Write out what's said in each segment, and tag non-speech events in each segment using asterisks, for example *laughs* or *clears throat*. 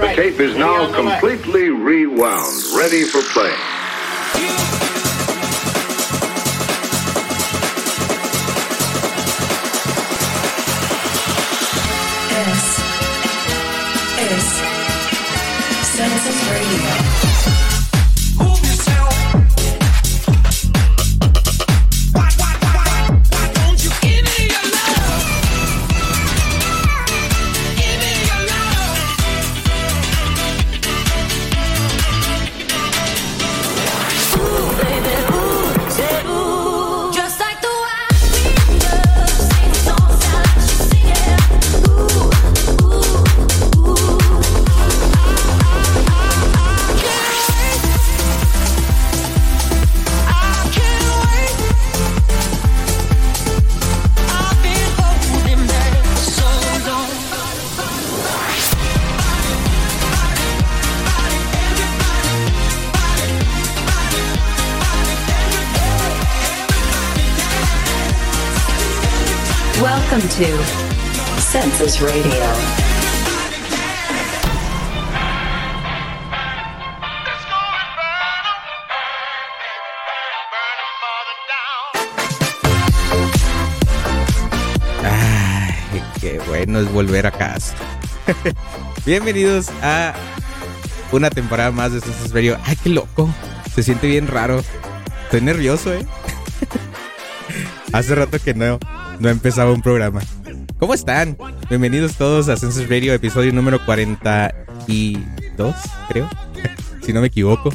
The tape is now completely rewound, ready for play. This is Census Radio. Census Radio. Qué bueno es volver a casa. *laughs* Bienvenidos a una temporada más de Census Radio. Ay, qué loco. Se siente bien raro. Estoy nervioso, ¿eh? *laughs* Hace rato que no, no empezaba un programa. ¿Cómo están? Bienvenidos todos a Census Radio, episodio número 42, creo. *laughs* si no me equivoco.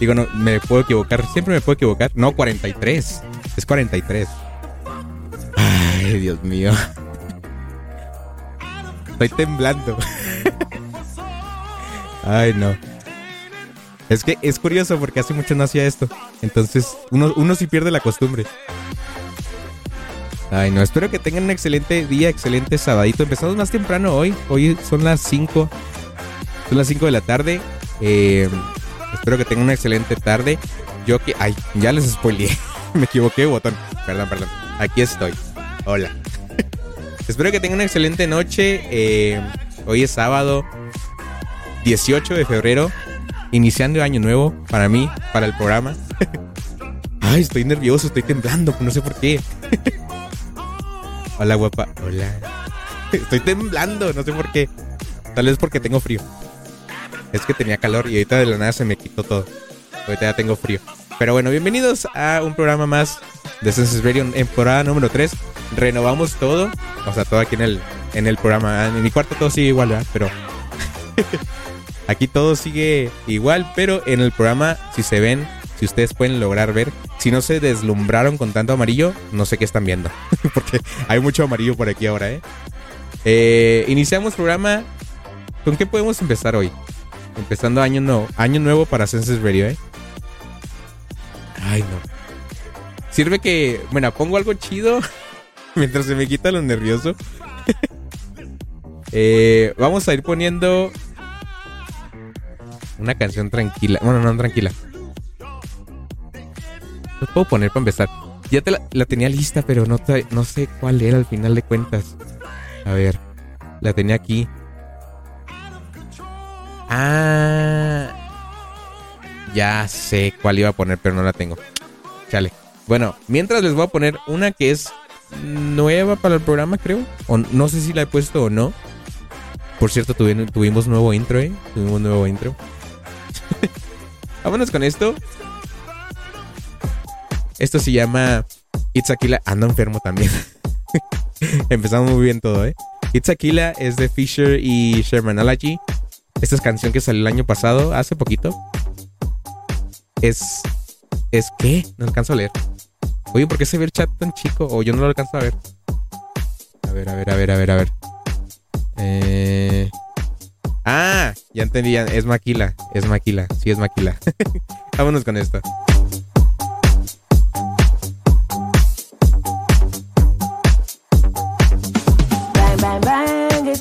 Digo, no, me puedo equivocar. Siempre me puedo equivocar. No, 43. Es 43. Ay, Dios mío. Estoy temblando. Ay, no. Es que es curioso porque hace mucho no hacía esto. Entonces, uno, uno sí pierde la costumbre. Ay, no. Espero que tengan un excelente día, excelente sabadito. Empezamos más temprano hoy. Hoy son las 5. Son las 5 de la tarde. Eh, espero que tengan una excelente tarde. Yo que... Ay, ya les spoileé. *laughs* Me equivoqué botón. Perdón, perdón. Aquí estoy. Hola. *laughs* Espero que tengan una excelente noche. Eh, hoy es sábado 18 de febrero. Iniciando año nuevo para mí, para el programa. *laughs* Ay, estoy nervioso, estoy temblando, no sé por qué. Hola, guapa. Hola. *laughs* Estoy temblando, no sé por qué. Tal vez porque tengo frío. Es que tenía calor y ahorita de la nada se me quitó todo. Ahorita ya tengo frío. Pero bueno, bienvenidos a un programa más de Census Radio en temporada número 3. Renovamos todo. O sea, todo aquí en el, en el programa. En mi cuarto todo sigue igual, ¿verdad? Pero *laughs* aquí todo sigue igual. Pero en el programa, si se ven, si ustedes pueden lograr ver, si no se deslumbraron con tanto amarillo, no sé qué están viendo. *laughs* Porque hay mucho amarillo por aquí ahora, ¿eh? Eh, iniciamos programa. ¿Con qué podemos empezar hoy? Empezando año nuevo. Año nuevo para Census Radio, ¿eh? Ay, no. Sirve que, bueno, pongo algo chido *laughs* mientras se me quita lo nervioso. *laughs* Eh, vamos a ir poniendo una canción tranquila. Bueno, no tranquila. Lo puedo poner para empezar. Ya te la, tenía lista, pero no, no sé cuál era al final de cuentas. A ver, la tenía aquí. Ah, ya sé cuál iba a poner, pero no la tengo. Chale. Bueno, mientras les voy a poner una que es nueva para el programa, creo. O no sé si la he puesto o no. Por cierto, tuvi- tuvimos nuevo intro, ¿eh? Tuvimos nuevo intro. *laughs* Vámonos con esto. Esto se llama It's Aquila. Ando enfermo también. *laughs* Empezamos muy bien todo, ¿eh? It's Aquila es de Fisher y Shermanology. Esta es canción que salió el año pasado, hace poquito. Es. ¿Es qué? No alcanzo a leer. Oye, ¿por qué se ve el chat tan chico? O yo no lo alcanzo a ver. A ver, a ver, a ver, a ver, a ver. Eh... Ah, ya entendí, ya- es Maquila, es Maquila, sí es Maquila. *laughs* Vámonos con esto.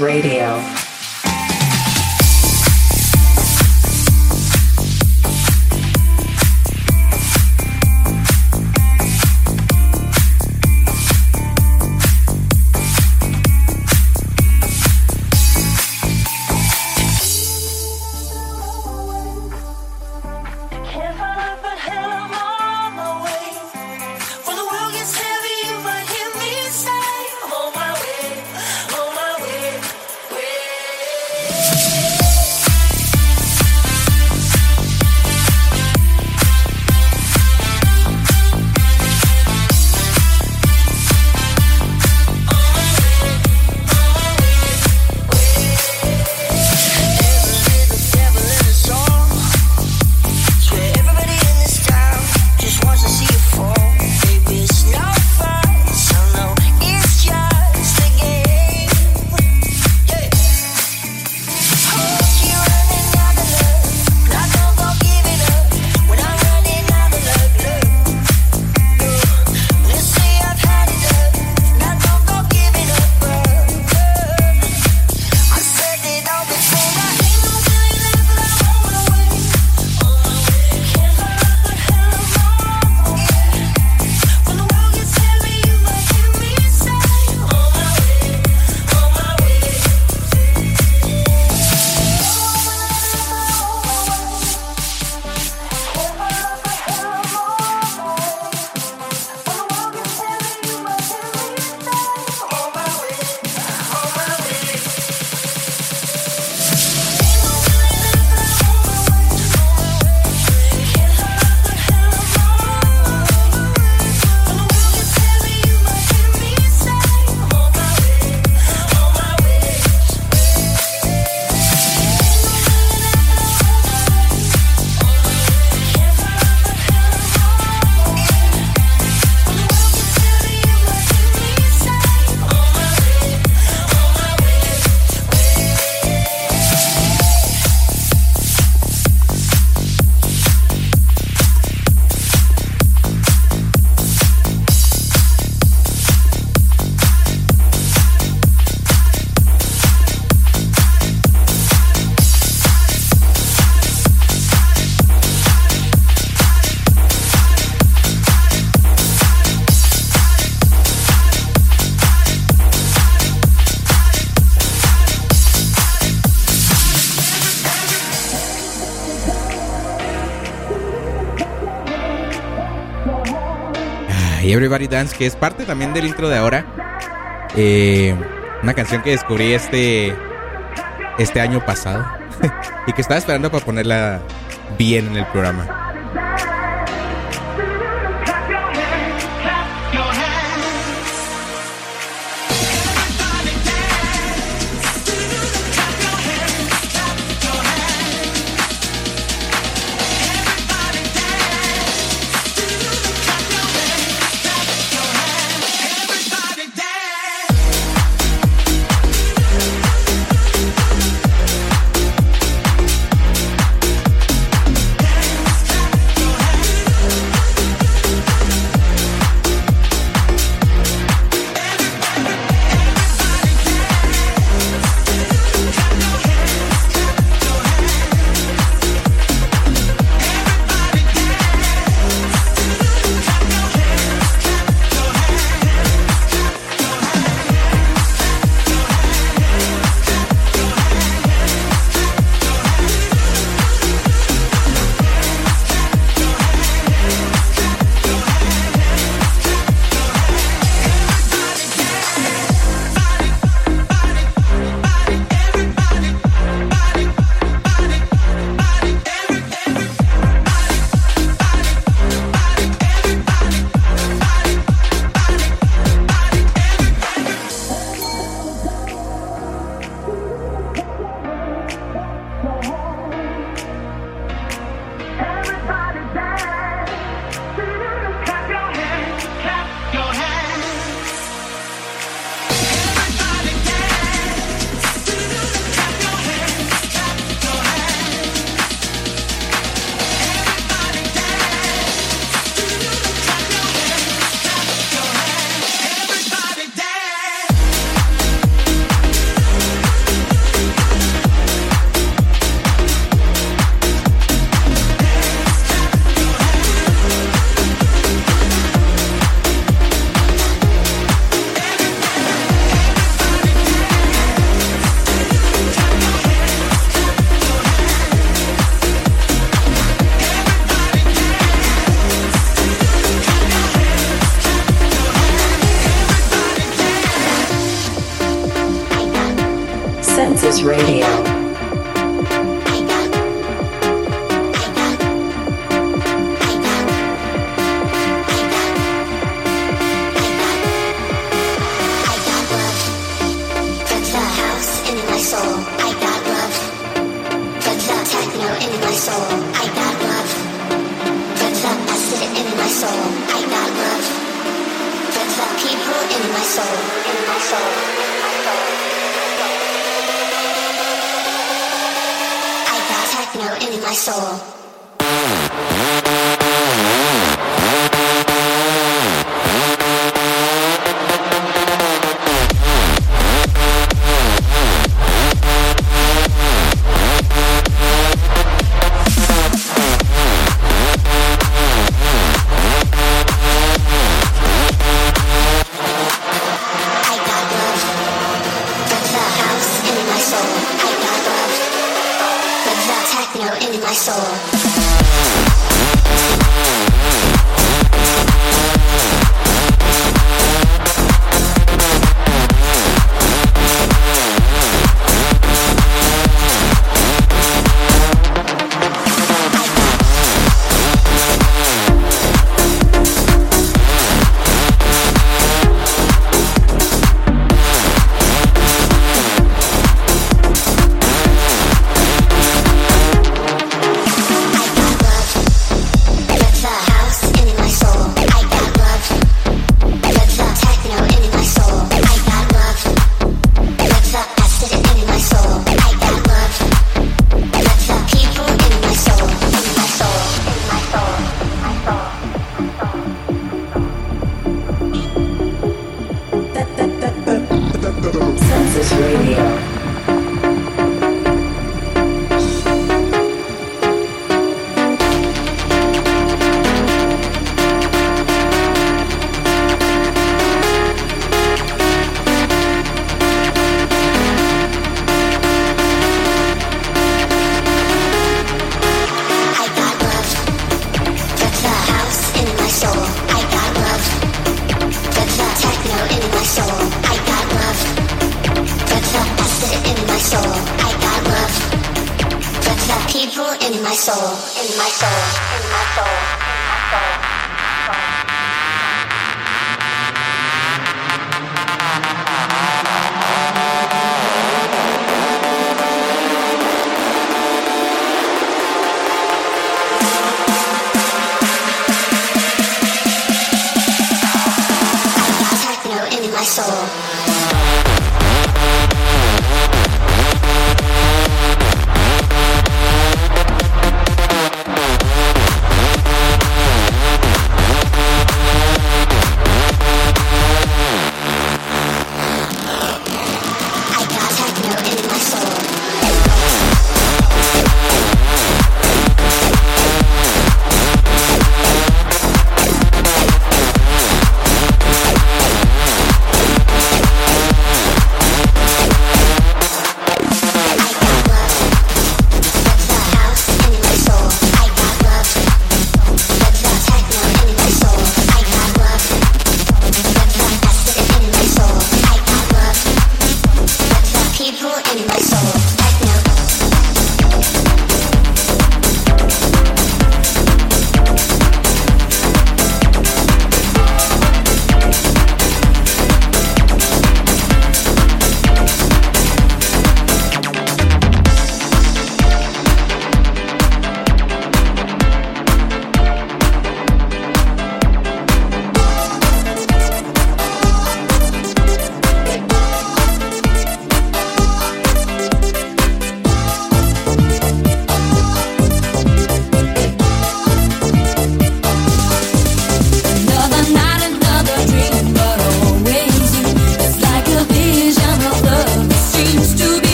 Radio. Everybody Dance, que es parte también del intro de ahora. Eh, una canción que descubrí este, este año pasado *laughs* y que estaba esperando para ponerla bien en el programa.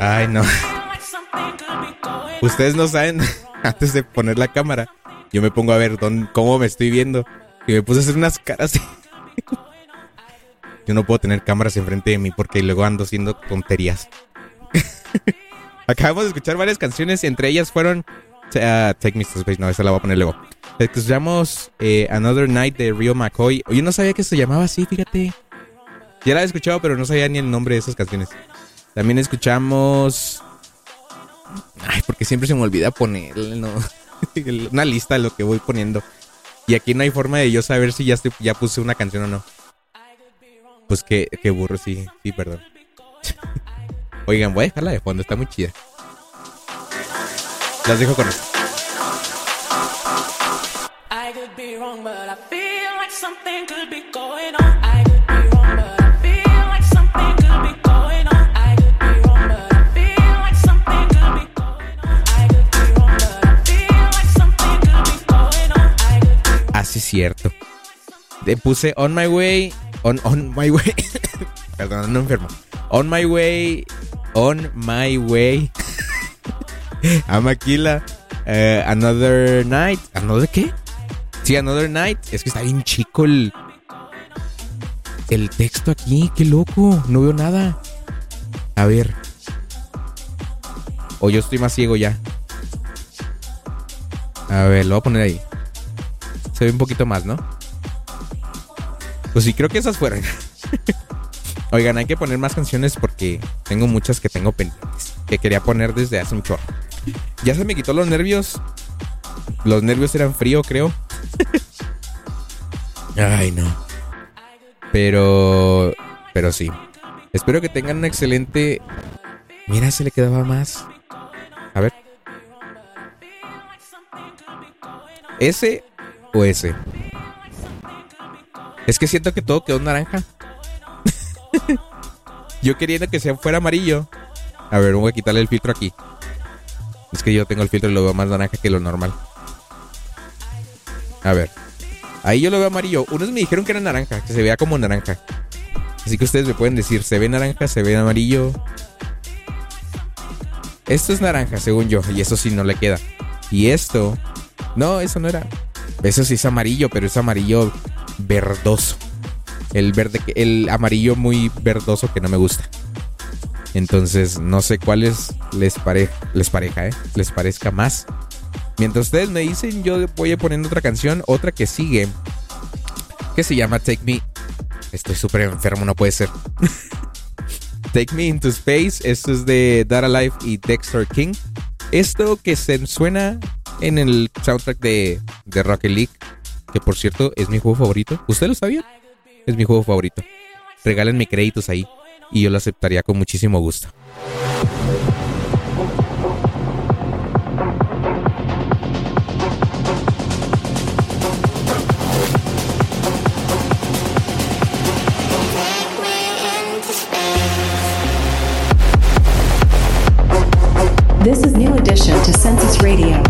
Ay, no. Ustedes no saben, *laughs* antes de poner la cámara, yo me pongo a ver dónde, cómo me estoy viendo. Y me puse a hacer unas caras. *laughs* Yo no puedo tener cámaras enfrente de mí porque luego ando haciendo tonterías. *laughs* Acabamos de escuchar varias canciones entre ellas fueron uh, Take Me to Space. No, esa la voy a poner luego. Escuchamos eh, Another Night de Rio McCoy. Yo no sabía que se llamaba así, fíjate. Ya la he escuchado, pero no sabía ni el nombre de esas canciones. También escuchamos. Ay, porque siempre se me olvida poner *laughs* una lista de lo que voy poniendo. Y aquí no hay forma de yo saber si ya, ya puse una canción o no. Pues qué, qué burro, sí, sí, perdón. *laughs* Oigan, voy a dejarla de fondo, está muy chida. Las dejo con esto. Something could be sí, cierto. Le puse On My Way. On, on My Way. *laughs* Perdón, no enfermo. On My Way. On My Way. *laughs* a Maquila. eh, another Night. ¿Another qué? Sí, Another Night. Es que está bien chico el. El texto aquí. Qué loco. No veo nada. A ver. O yo estoy más ciego ya. A ver, lo voy a poner ahí. Se ve un poquito más, ¿no? Pues sí, creo que esas fueron. *laughs* Oigan, hay que poner más canciones porque tengo muchas que tengo pendientes. Que quería poner desde hace un chorro. Ya se me quitó los nervios. Los nervios eran frío, creo. *laughs* Ay, no. Pero. Pero sí. Espero que tengan un excelente. Mira, se le quedaba más. A ver. ¿S Es que siento que todo quedó naranja. *laughs* yo queriendo que sea fuera amarillo. A ver, voy a quitarle el filtro aquí. Es que yo tengo el filtro y lo veo más naranja que lo normal. A ver. Ahí yo lo veo amarillo. Unos me dijeron que era naranja, que se vea como naranja. Así que ustedes me pueden decir, ¿se ve naranja? ¿Se ve amarillo? Esto es naranja, según yo. Y eso sí no le queda. Y esto... No, eso no era. Eso sí es amarillo, pero es amarillo verdoso. El verde, el amarillo muy verdoso que no me gusta. Entonces, no sé cuáles les, pare, les ¿eh? Les parezca más. Mientras ustedes me dicen, yo voy a poniendo otra canción, otra que sigue, que se llama Take Me. Estoy súper enfermo, no puede ser. *laughs* Take Me into Space. Esto es de Data Life y Dexter King. Esto que se suena en el soundtrack de, de Rocket League, que por cierto es mi juego favorito. ¿Usted lo sabía? Es mi juego favorito. Regálenme créditos ahí y yo lo aceptaría con muchísimo gusto. This is New Edition to Census. Radio.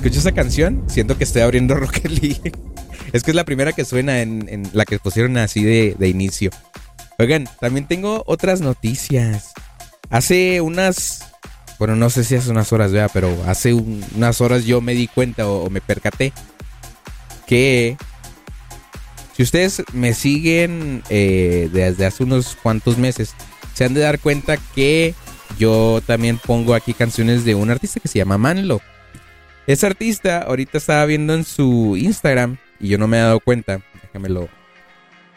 Escucho esa canción, siento que estoy abriendo *laughs* Rocket League. Es que es la primera que suena en, la que pusieron así de, inicio. Oigan, también tengo otras noticias. Hace unas, bueno, no sé si hace unas horas, vea, pero hace un- unas horas yo me di cuenta o, o me percaté que si ustedes me siguen eh, desde hace unos cuantos meses, se han de dar cuenta que yo también pongo aquí canciones de un artista que se llama Manlo. Ese artista ahorita estaba viendo en su Instagram y yo no me he dado cuenta. Déjame lo,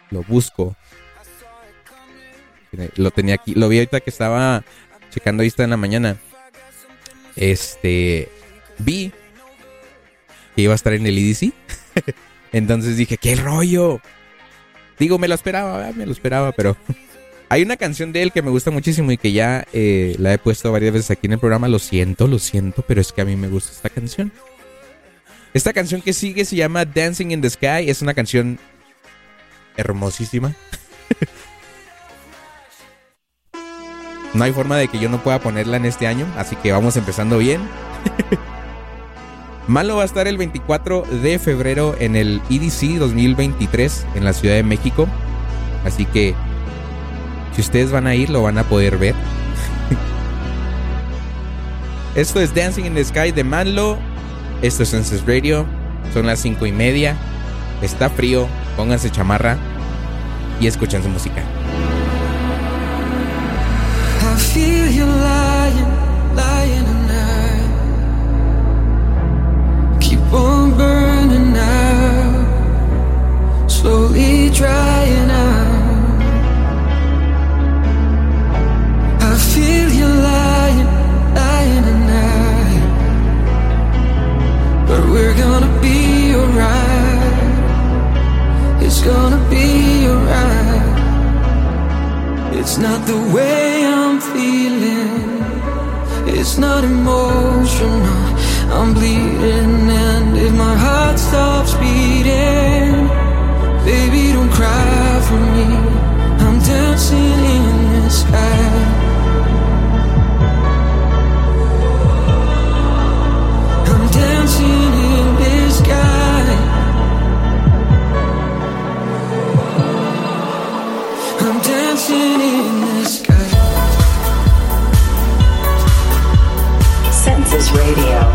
lo busco. Lo tenía aquí, lo vi ahorita que estaba checando Insta en la mañana. Este, vi que iba a estar en el EDC. *laughs* Entonces dije, ¿qué rollo? Digo, me lo esperaba, me lo esperaba, pero *laughs* hay una canción de él que me gusta muchísimo y que ya eh, la he puesto varias veces aquí en el programa. Lo siento, lo siento, pero es que a mí me gusta esta canción. Esta canción que sigue se llama Dancing in the Sky. Es una canción hermosísima. *laughs* no hay forma de que yo no pueda ponerla en este año, así que vamos empezando bien. *laughs* Malo va a estar el 24 de febrero en el EDC 2023 en la Ciudad de México. Así que si ustedes van a ir, lo van a poder ver. Esto es Dancing in the Sky de Manlo. Esto es Census Radio. Son las cinco y media. Está frío. Pónganse chamarra y escuchen su música. I feel you lying, lying. Keep on burning out, slowly drying out. But we're gonna be alright. It's gonna be alright. It's not the way I'm feeling. It's not emotional. I'm bleeding, and if my heart stops beating, baby, don't cry for me. I'm dancing in the sky. I'm dancing Radio.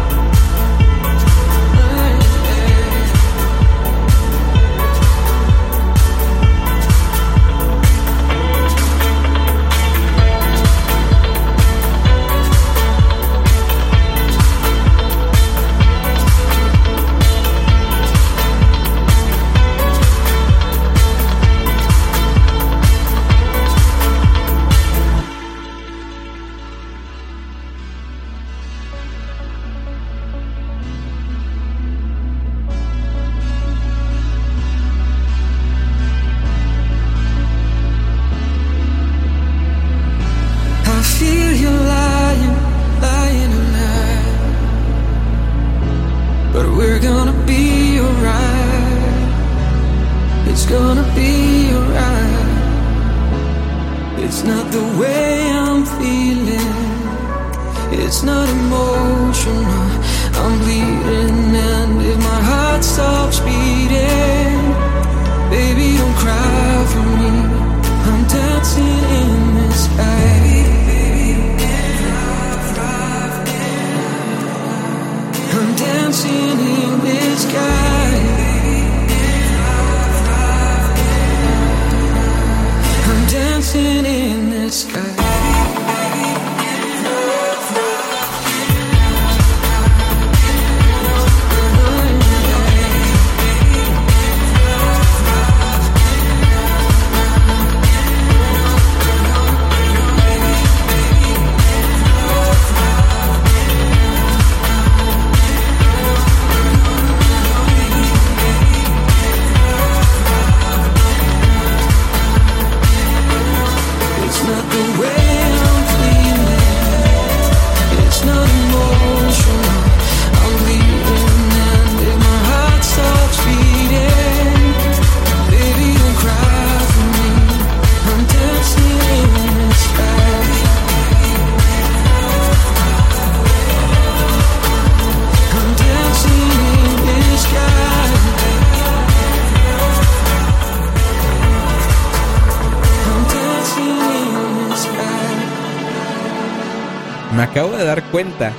Me acabo de dar cuenta.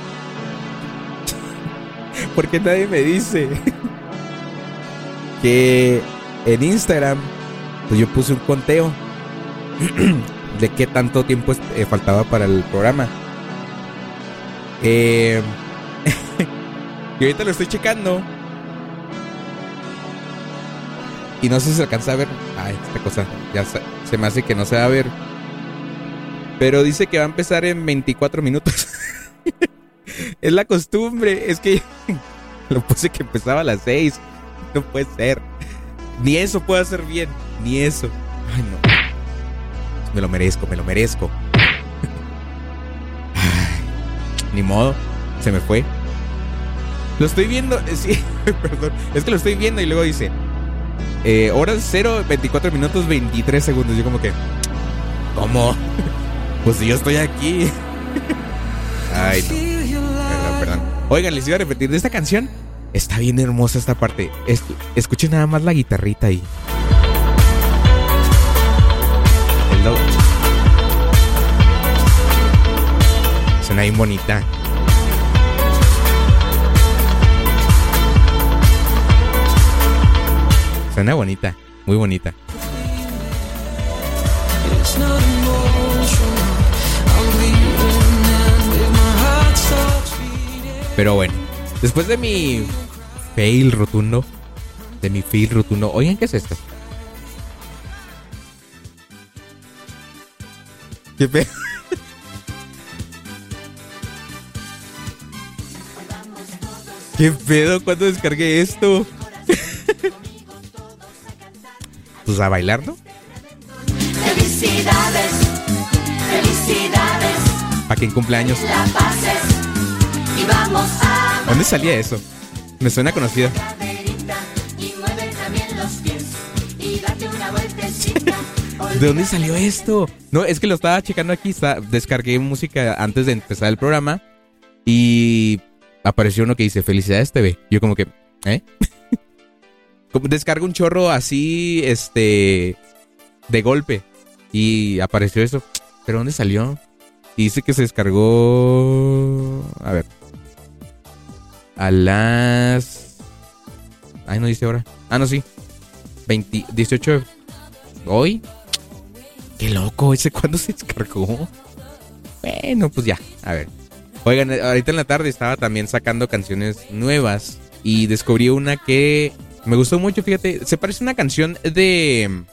*laughs* Porque nadie me dice *laughs* que en Instagram pues yo puse un conteo *clears throat* de qué tanto tiempo eh, faltaba para el programa. Eh, *laughs* y ahorita lo estoy checando. Y no sé si se alcanza a ver. Ay, esta cosa. Ya se, se me hace que no se va a ver. Pero dice que va a empezar en 24 minutos. *laughs* es la costumbre. Es que *laughs* lo puse que empezaba a las 6. No puede ser. Ni eso puedo hacer bien. Ni eso. Ay, no. Me lo merezco, me lo merezco. *laughs* Ni modo. Se me fue. Lo estoy viendo. eh, Sí, perdón. Es que lo estoy viendo y luego dice. Eh, horas 0, 24 minutos, 23 segundos. Yo como que. ¿Cómo? Pues si yo estoy aquí. Ay. Perdón, perdón. Oigan, les iba a repetir de esta canción. Está bien hermosa esta parte. Es- escuchen nada más la guitarrita ahí. El do- Suena bien bonita. Suena bonita, muy bonita. It's not Pero bueno, después de mi fail rotundo, de mi fail rotundo, oigan, ¿qué es esto? ¿Qué pedo? ¿Qué pedo? ¿Cuándo descargué esto? *laughs* pues a bailar, ¿no? Felicidades, felicidades, Para quien cumpleaños. la pases y vamos a ¿Dónde salía eso? Me suena vueltecita. *laughs* ¿De dónde salió esto? No, es que lo estaba checando aquí. está- descargué música antes de empezar el programa. Y apareció uno que dice Felicidades TV. Yo como que, ¿eh? *laughs* como descargo un chorro así, este, de golpe. Y apareció eso. ¿Pero dónde salió? Y dice que se descargó... A ver. A las... Ay, no dice ahora. Ah, no, sí. 20, 18 de- ¿Hoy? Qué loco, ¿ese cuándo se descargó? Bueno, pues ya, a ver. Oigan, eh, ahorita en la tarde estaba también sacando canciones nuevas y descubrí una que me gustó mucho, fíjate, se parece a una canción de...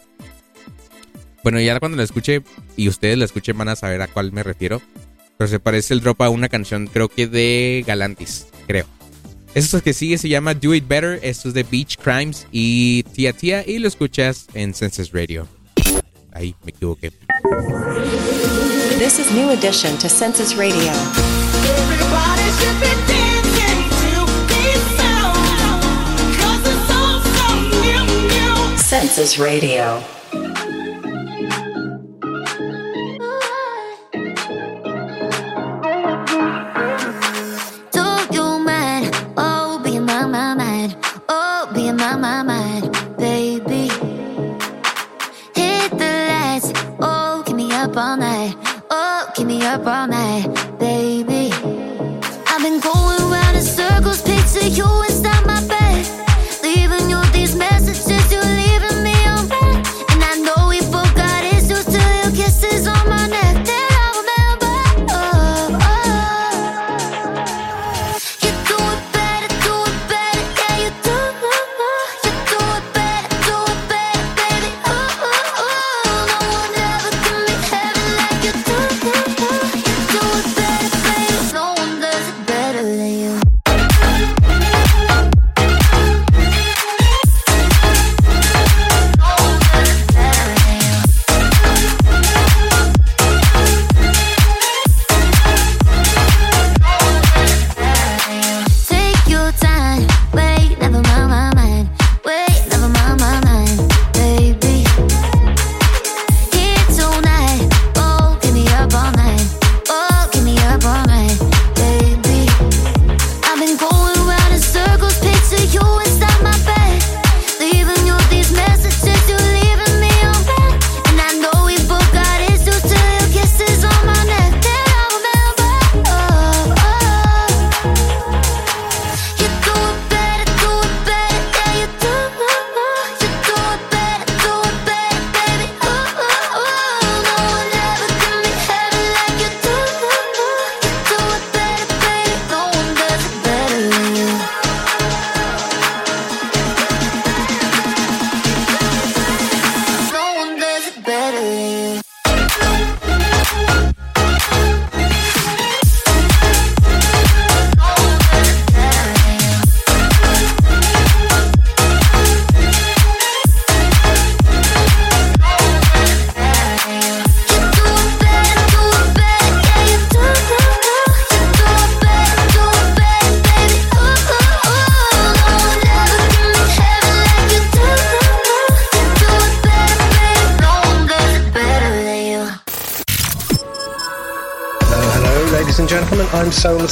Bueno, ya cuando la escuche y ustedes la escuchen van a saber a cuál me refiero. Pero se parece el drop a una canción, creo que de Galantis, creo. Esto que sigue se llama Do It Better, esto es de Beach Crimes y Tía Tía y lo escuchas en Census Radio. Ahí me equivoqué. This is New Edition to Census Radio. Everybody should be dancing to this sound. 'Cause it's all so new, new. Census Radio. In my, my mind, baby. Hit the lights. Oh, keep me up all night. Oh, keep me up all night,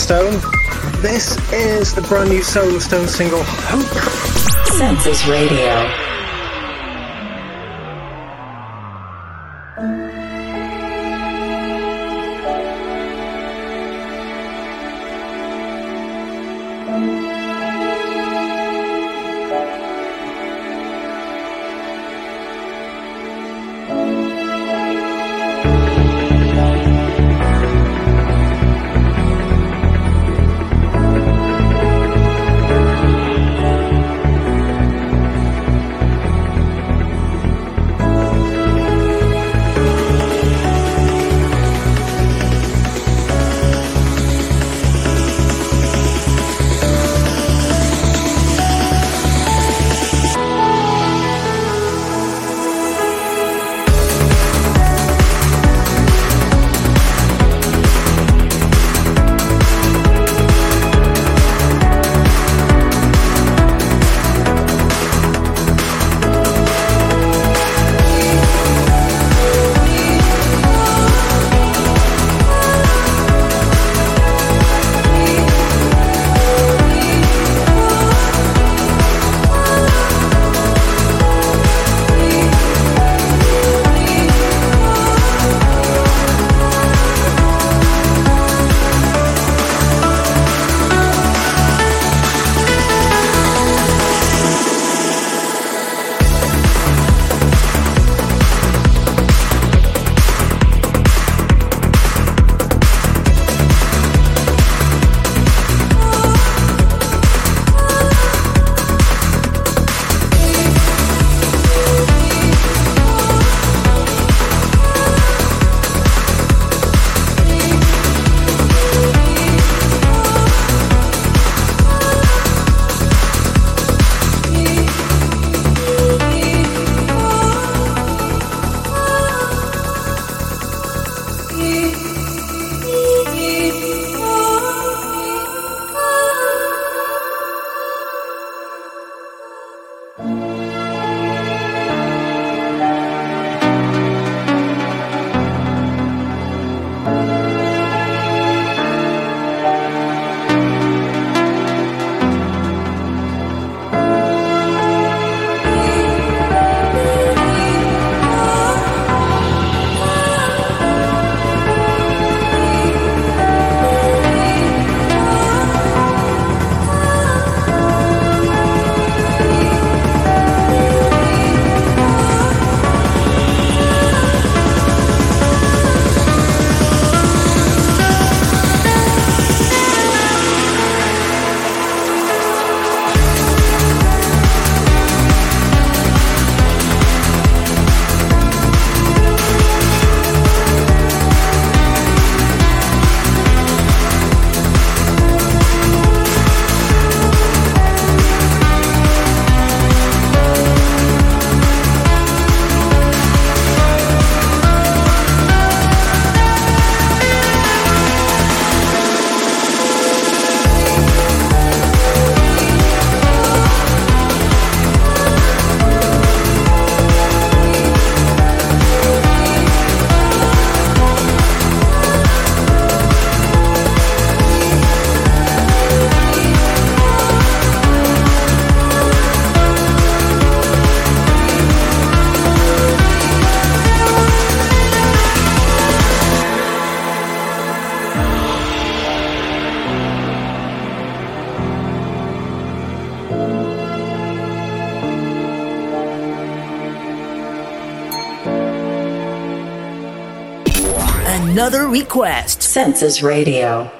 Stone. This is the brand new Solar Stone single, Hope. Census Radio. Request. Census Radio.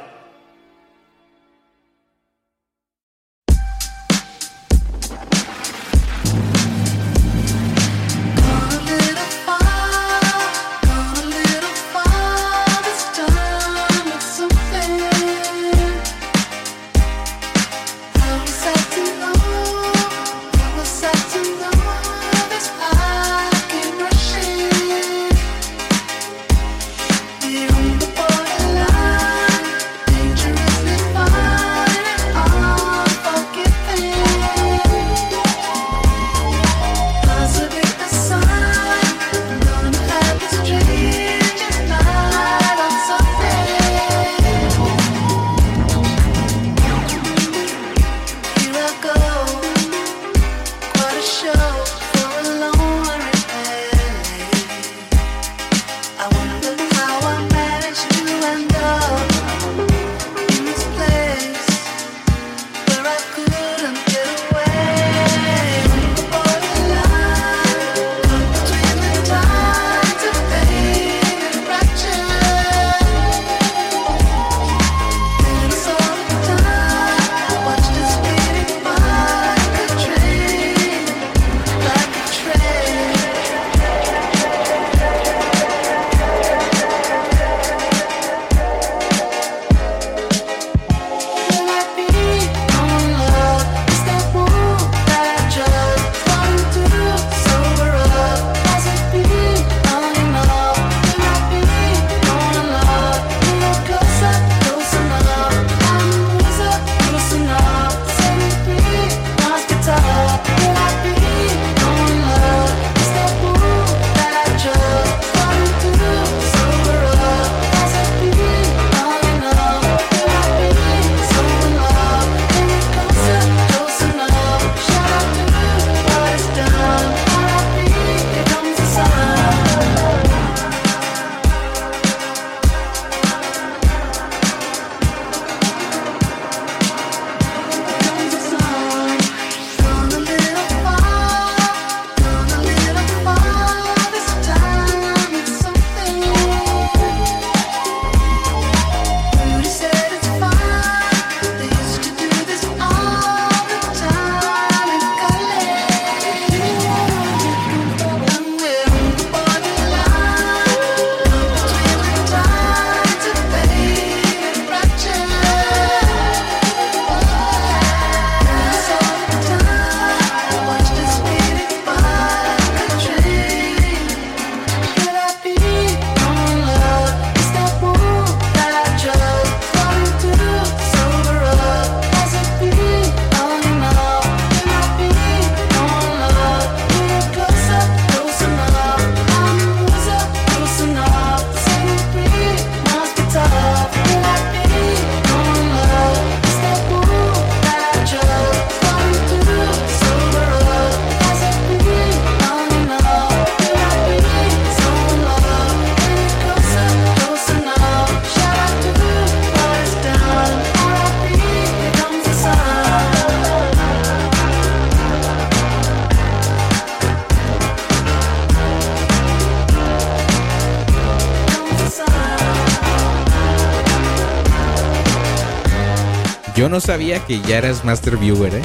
No sabía que ya eras Master Viewer, ¿eh?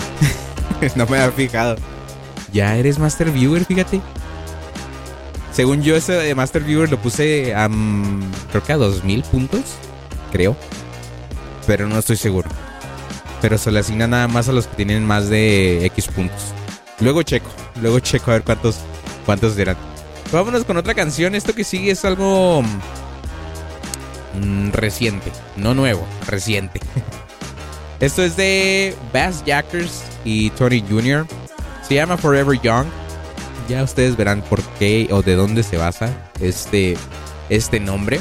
*laughs* no me había fijado. Ya eres Master Viewer, fíjate. Según yo, ese de Master Viewer lo puse a. mm, creo que a 2000 puntos. Creo. Pero no estoy seguro. Pero se le asigna nada más a los que tienen más de X puntos. Luego checo. Luego checo a ver cuántos, cuántos eran. Vámonos con otra canción. Esto que sigue es algo. mm, reciente. No nuevo, reciente. Esto es de Bass Jackers y Tony Jr. Se llama Forever Young. Ya ustedes verán por qué o de dónde se basa este, este nombre.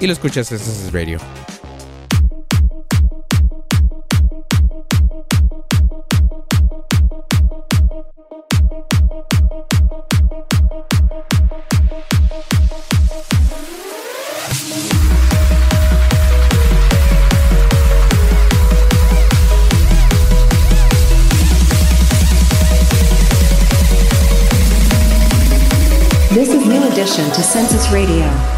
Y lo escuchas en Senses Radio. Is New Edition to Census Radio.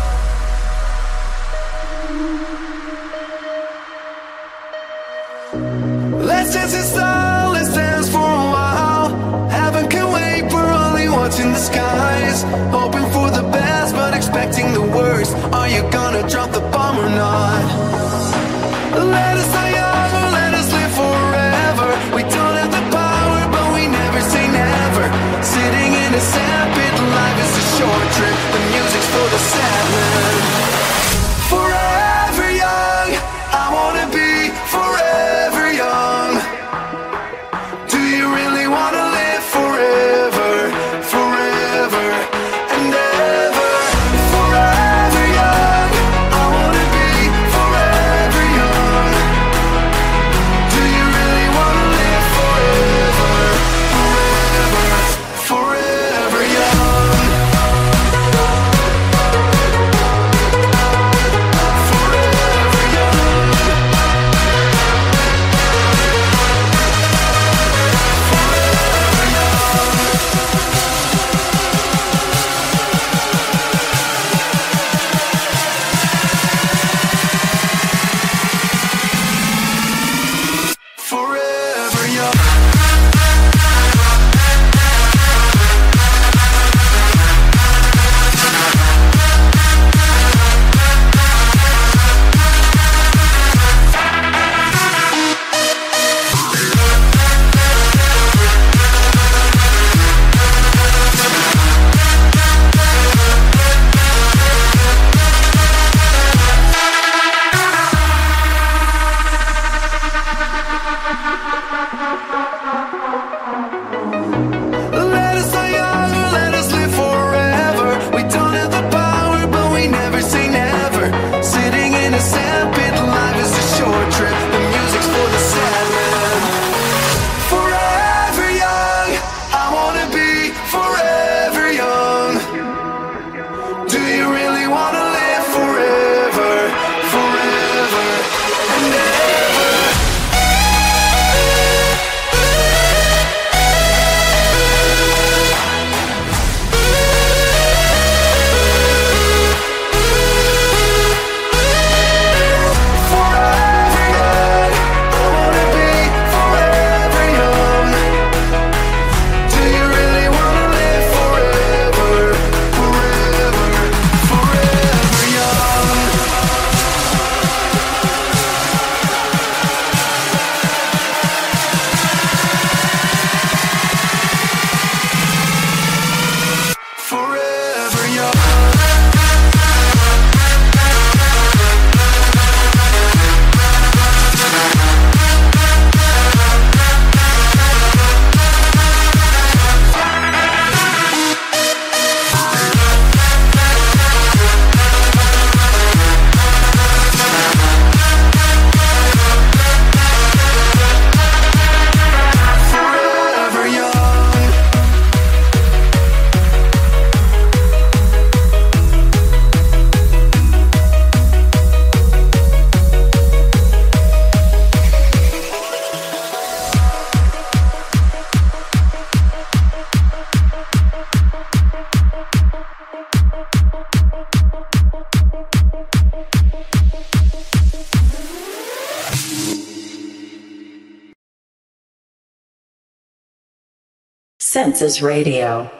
Census Radio.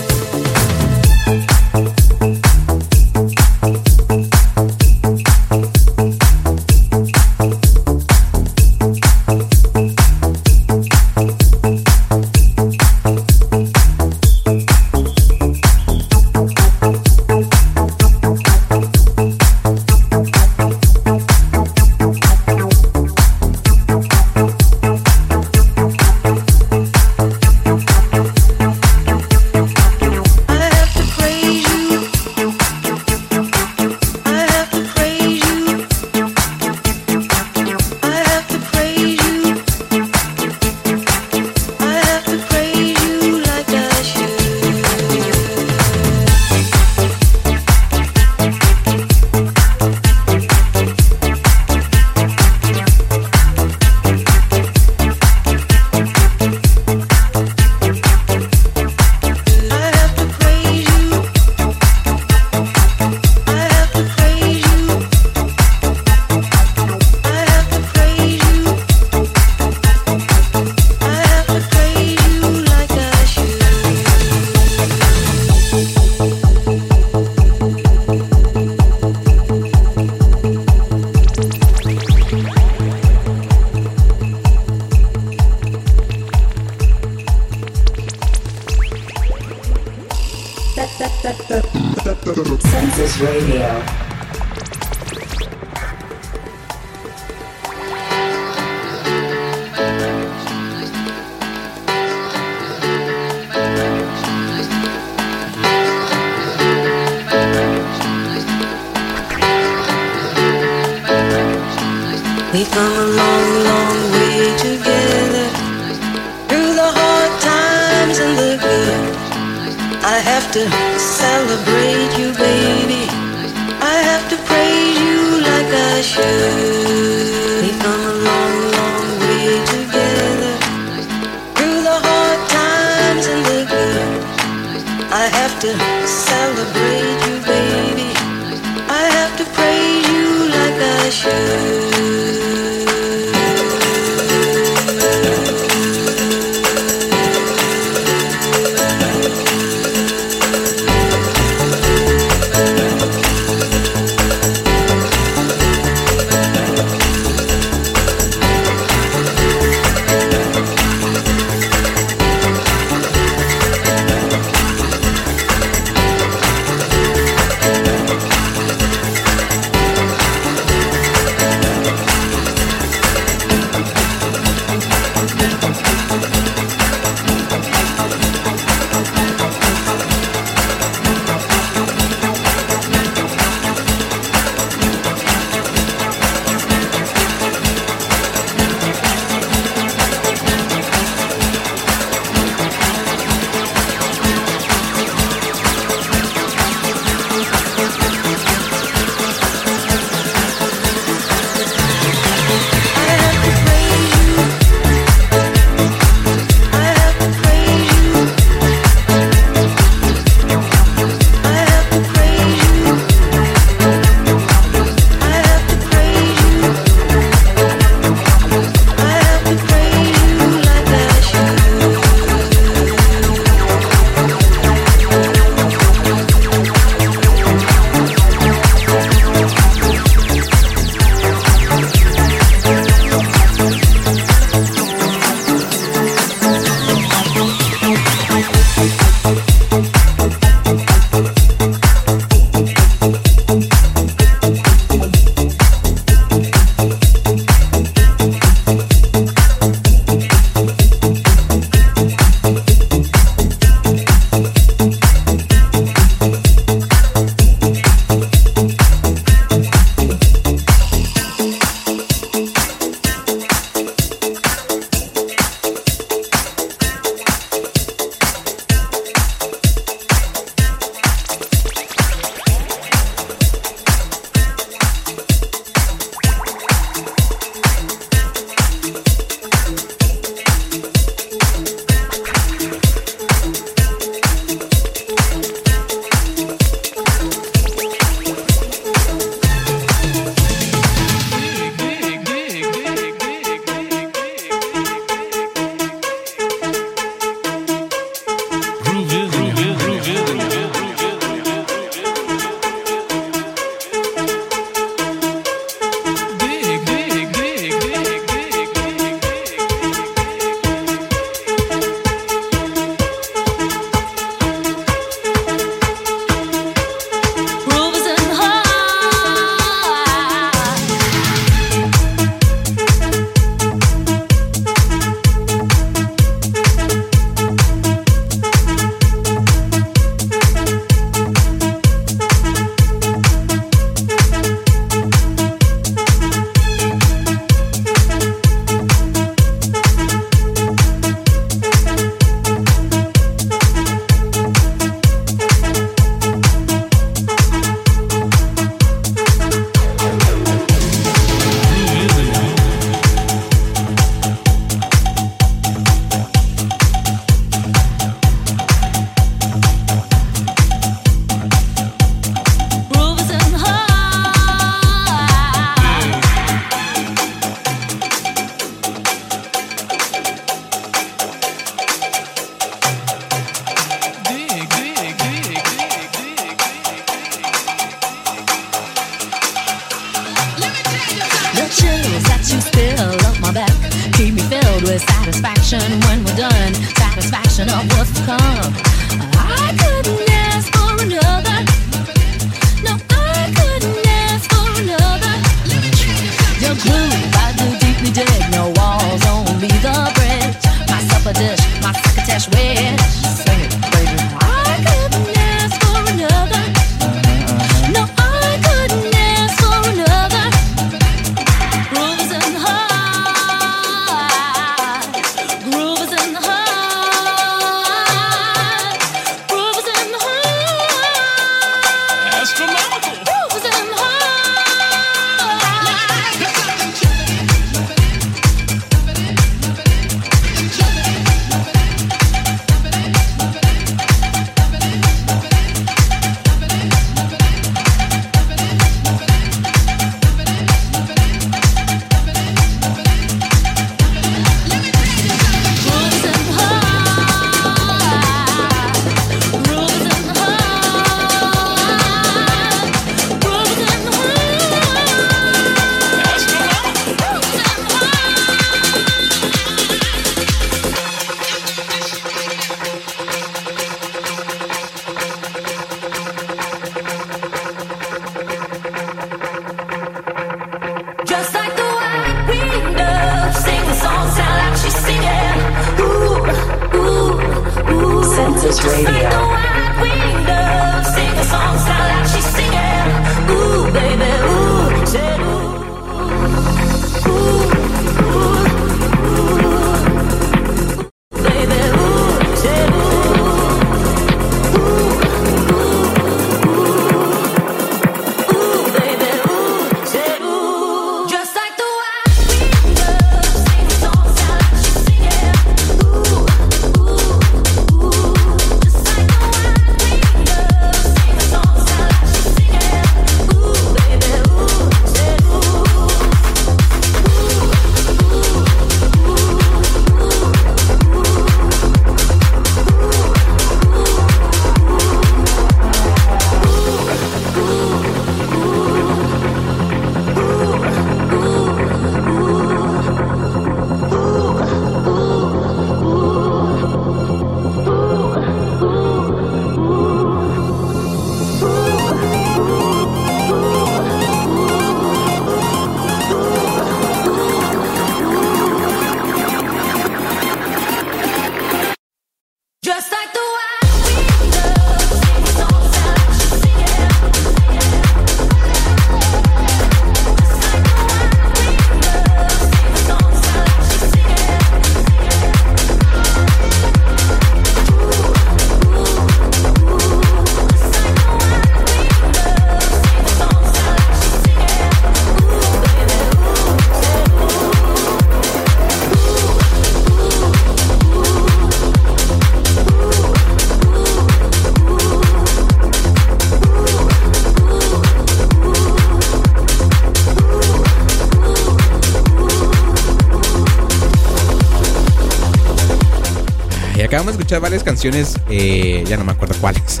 Acabamos de escuchar varias canciones, eh, ya no me acuerdo cuáles.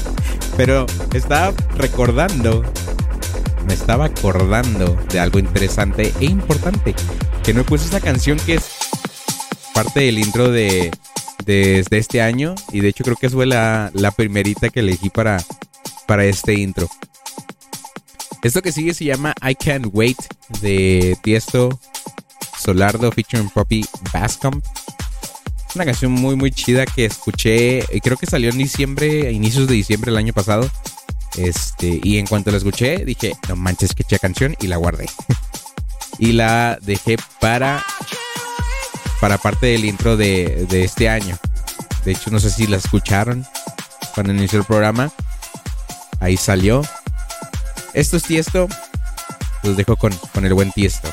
*laughs* Pero estaba recordando, me estaba acordando de algo interesante e importante. Que no puse esa canción que es parte del intro de, de, de este año. Y de hecho creo que fue la, la primerita que elegí para, para este intro. Esto que sigue se llama I Can't Wait de Tiesto Solardo featuring Poppy Bascom. Una canción muy muy chida que escuché, eh, creo que salió en diciembre, inicios de diciembre del año pasado. Este, y en cuanto la escuché, dije, no manches, que chida canción, y la guardé. *laughs* y la dejé para para parte del intro de, de este año. De hecho, no sé si la escucharon cuando inició el programa. Ahí salió. Esto es Tiesto. Los dejo con, con el buen Tiesto.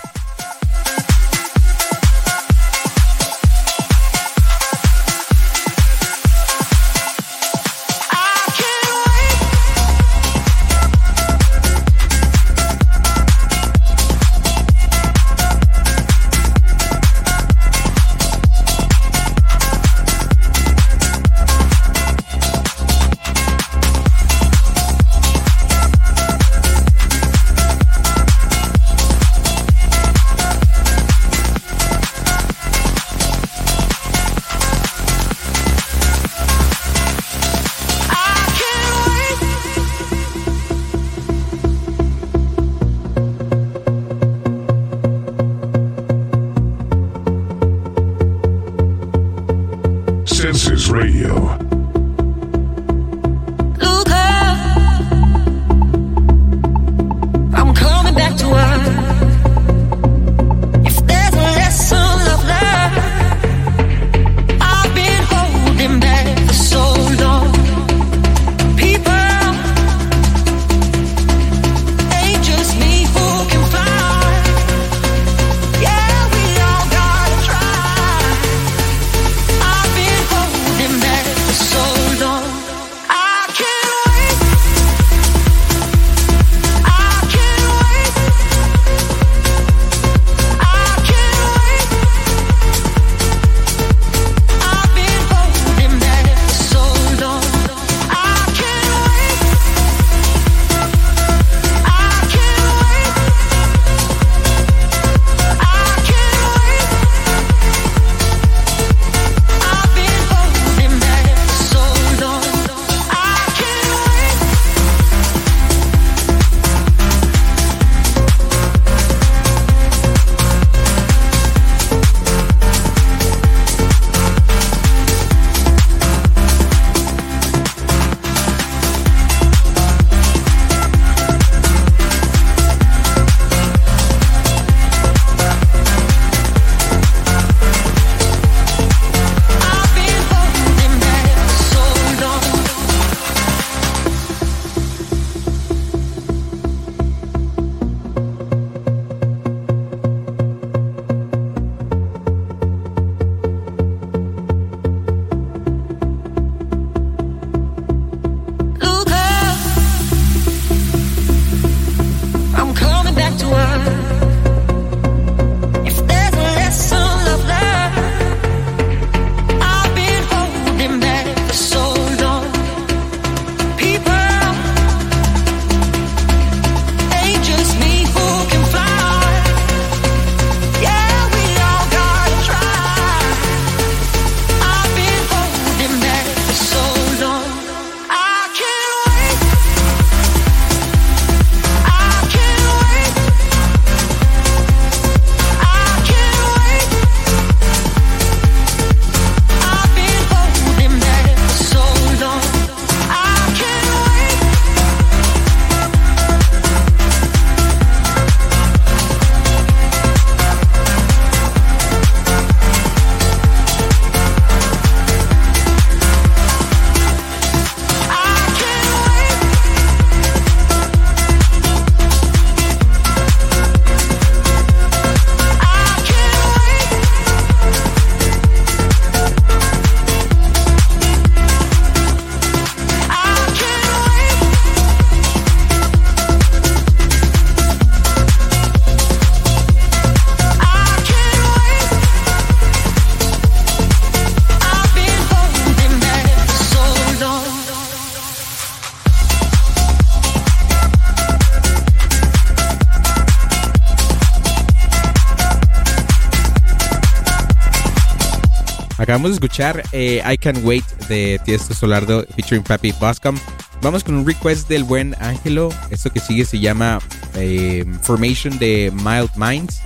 acabamos de escuchar eh, I Can't Wait de Tiesto Solardo featuring Papi Boscom. Vamos con un request del buen Ángelo. Esto que sigue se llama eh, Formation de Mild Minds.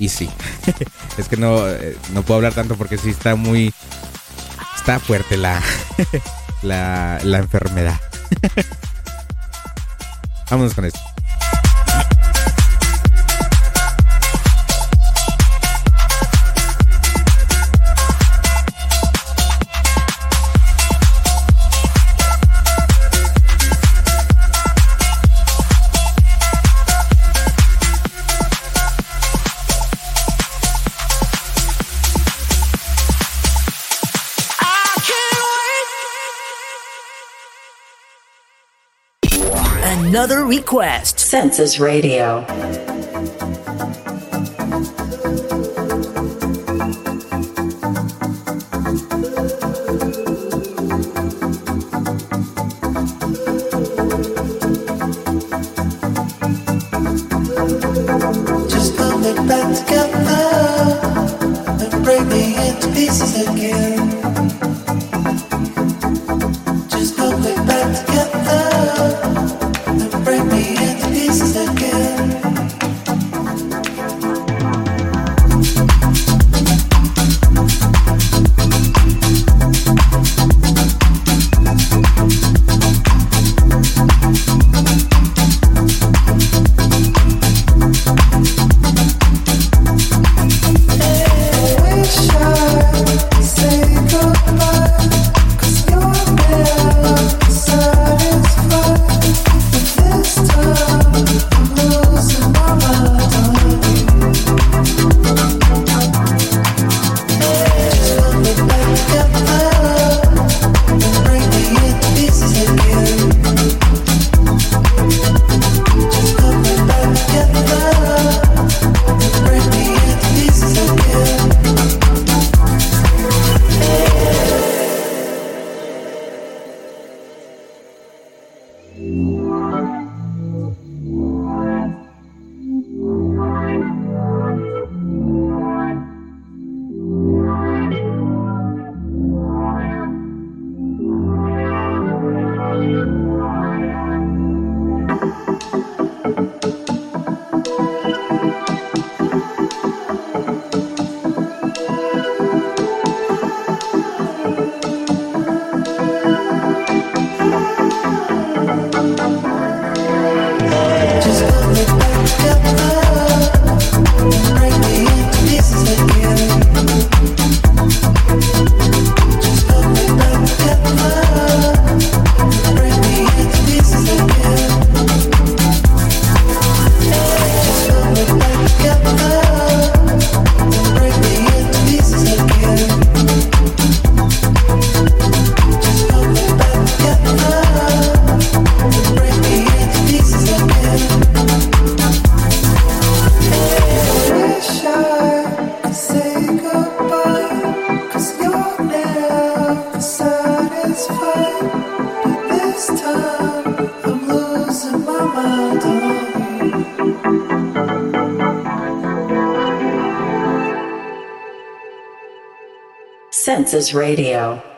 Y sí, *laughs* es que no, eh, no puedo hablar tanto porque sí está muy... Está fuerte la, *laughs* la, la enfermedad. *laughs* Vámonos con esto. request. Census Radio. Senses Radio.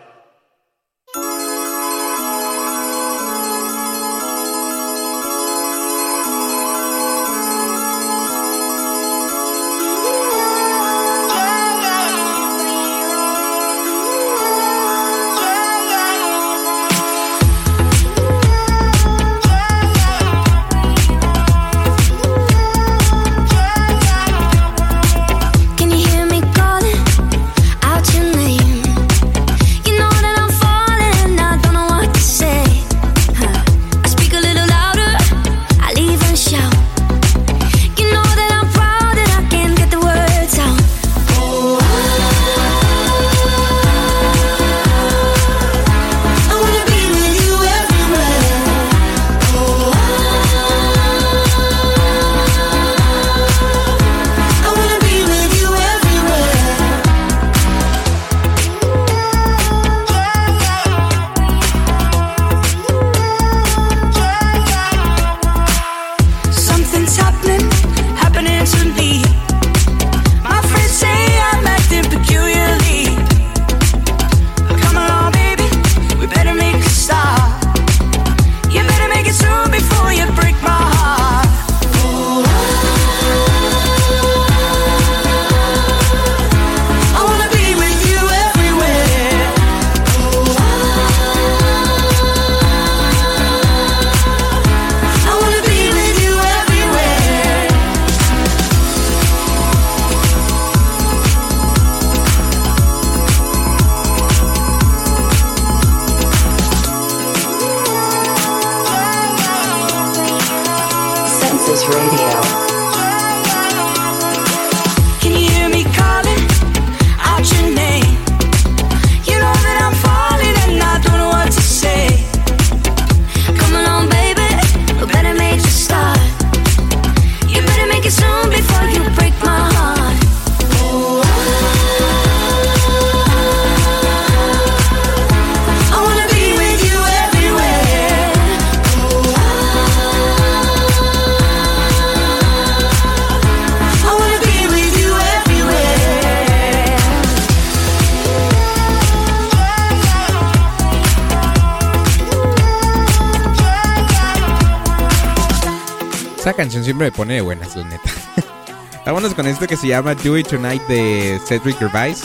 Canción siempre me pone de buenas, la neta. *laughs* Vámonos con esto que se llama Do It Tonight de Cedric Gervais.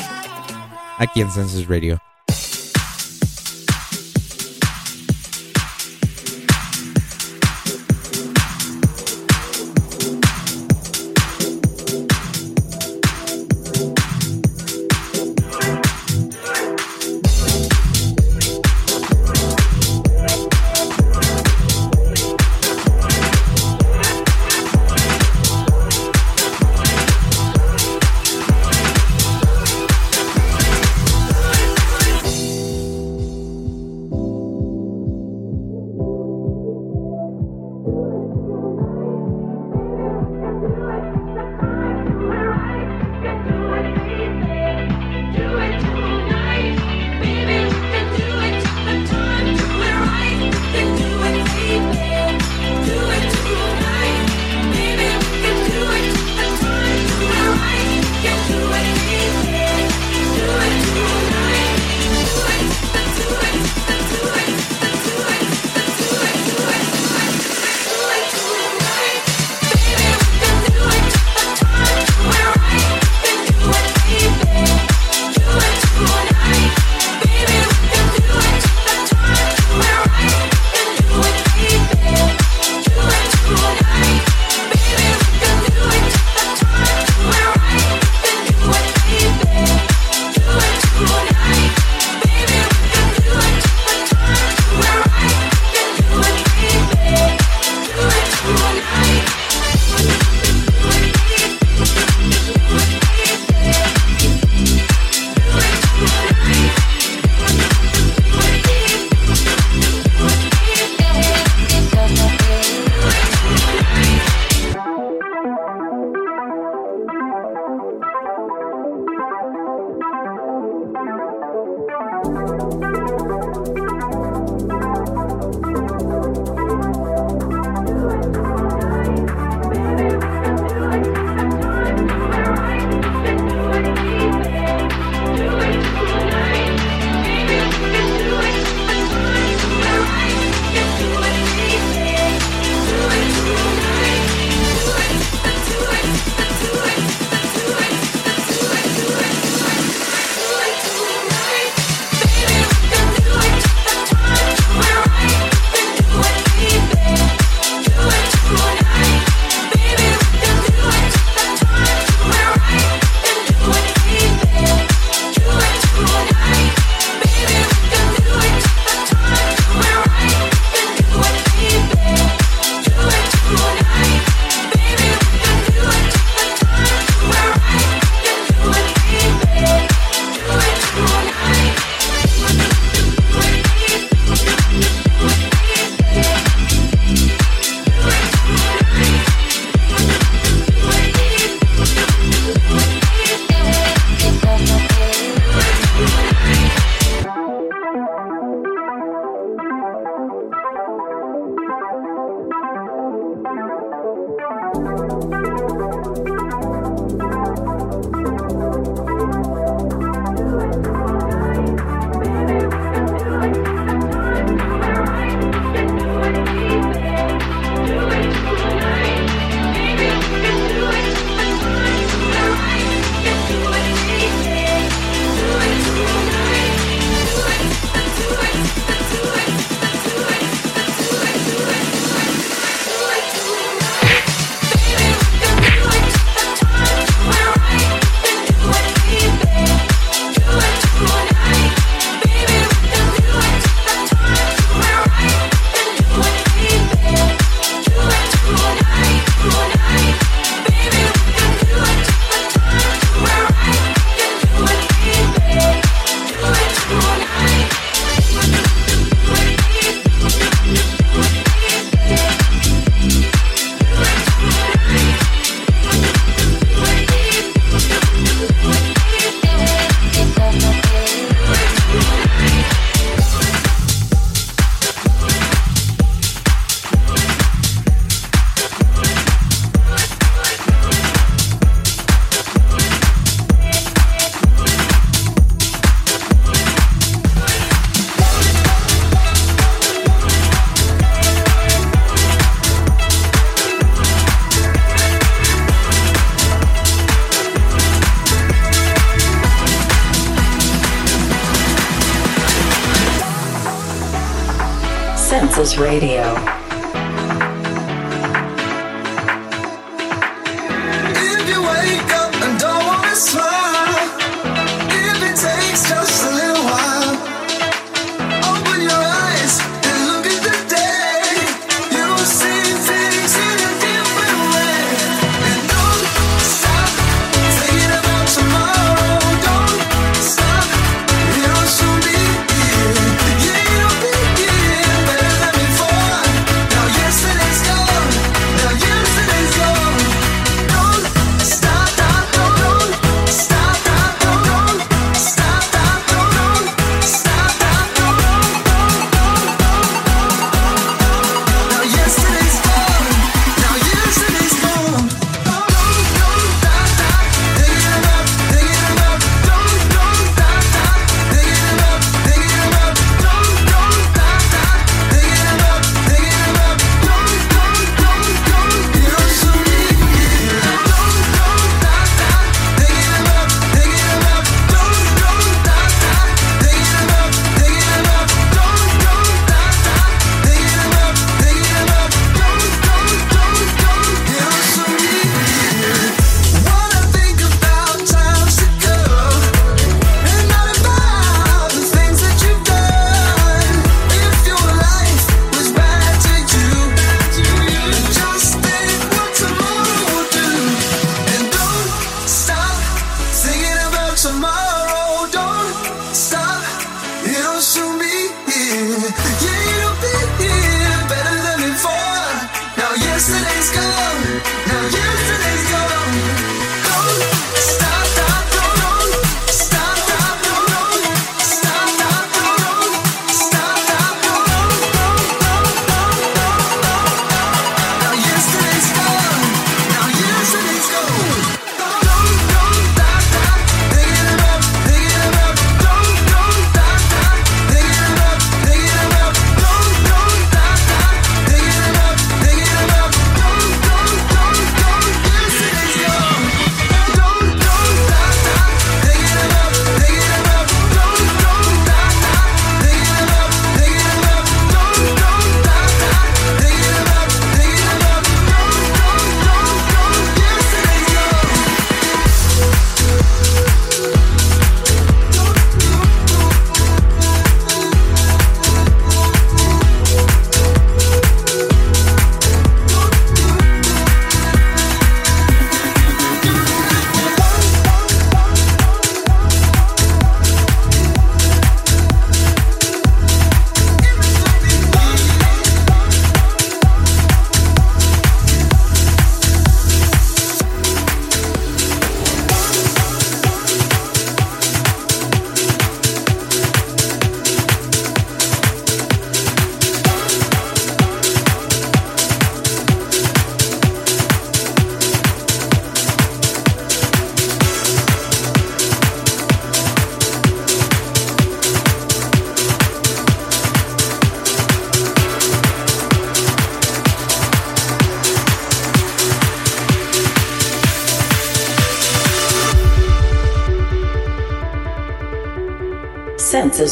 Aquí en Census Radio.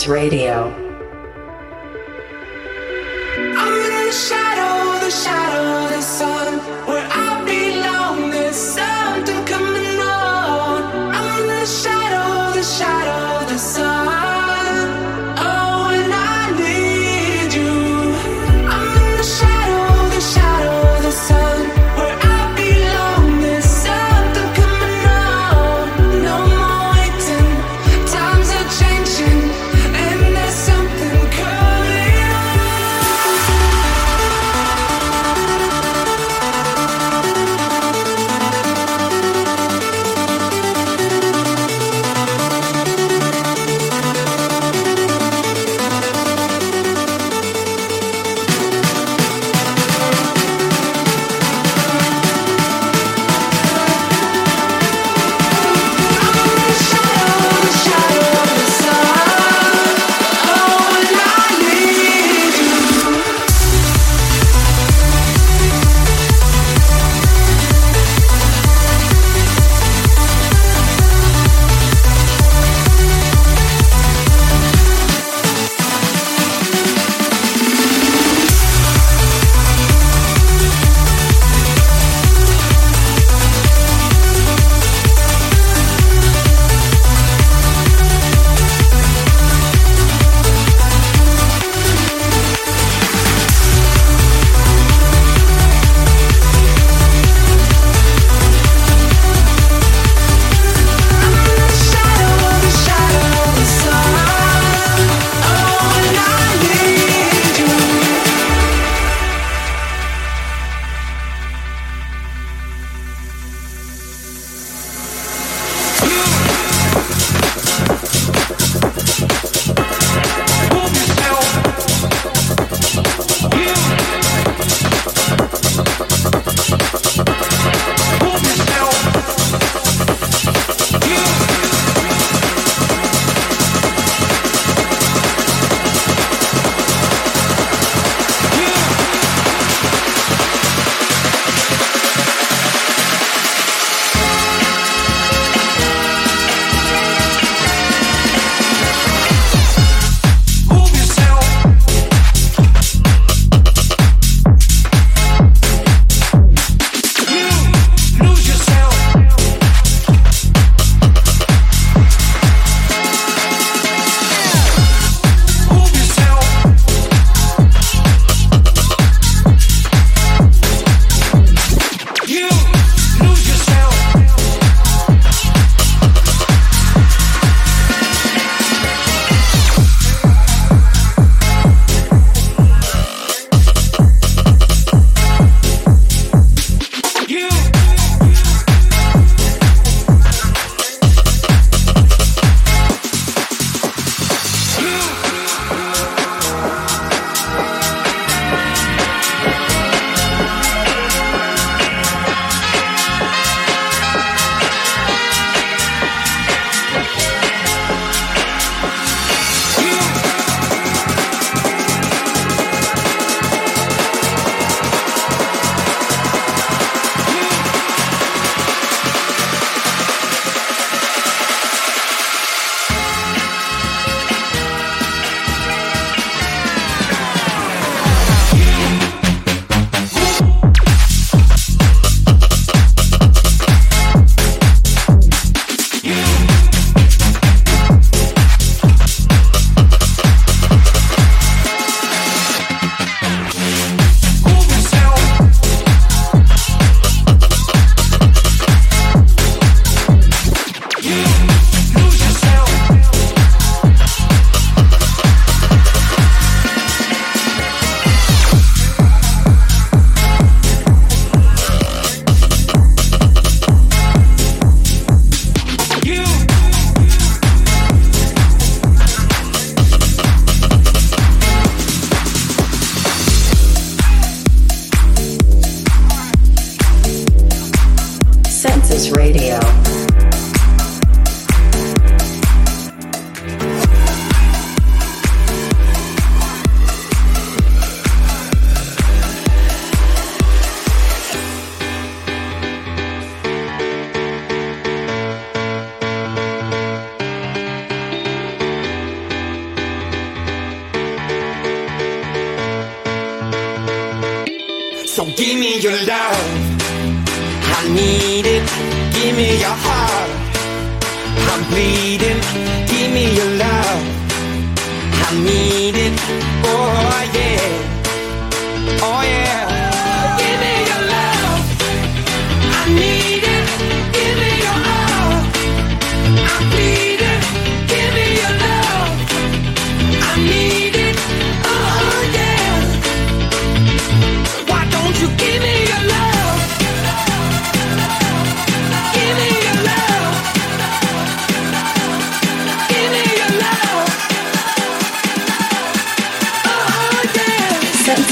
Radio.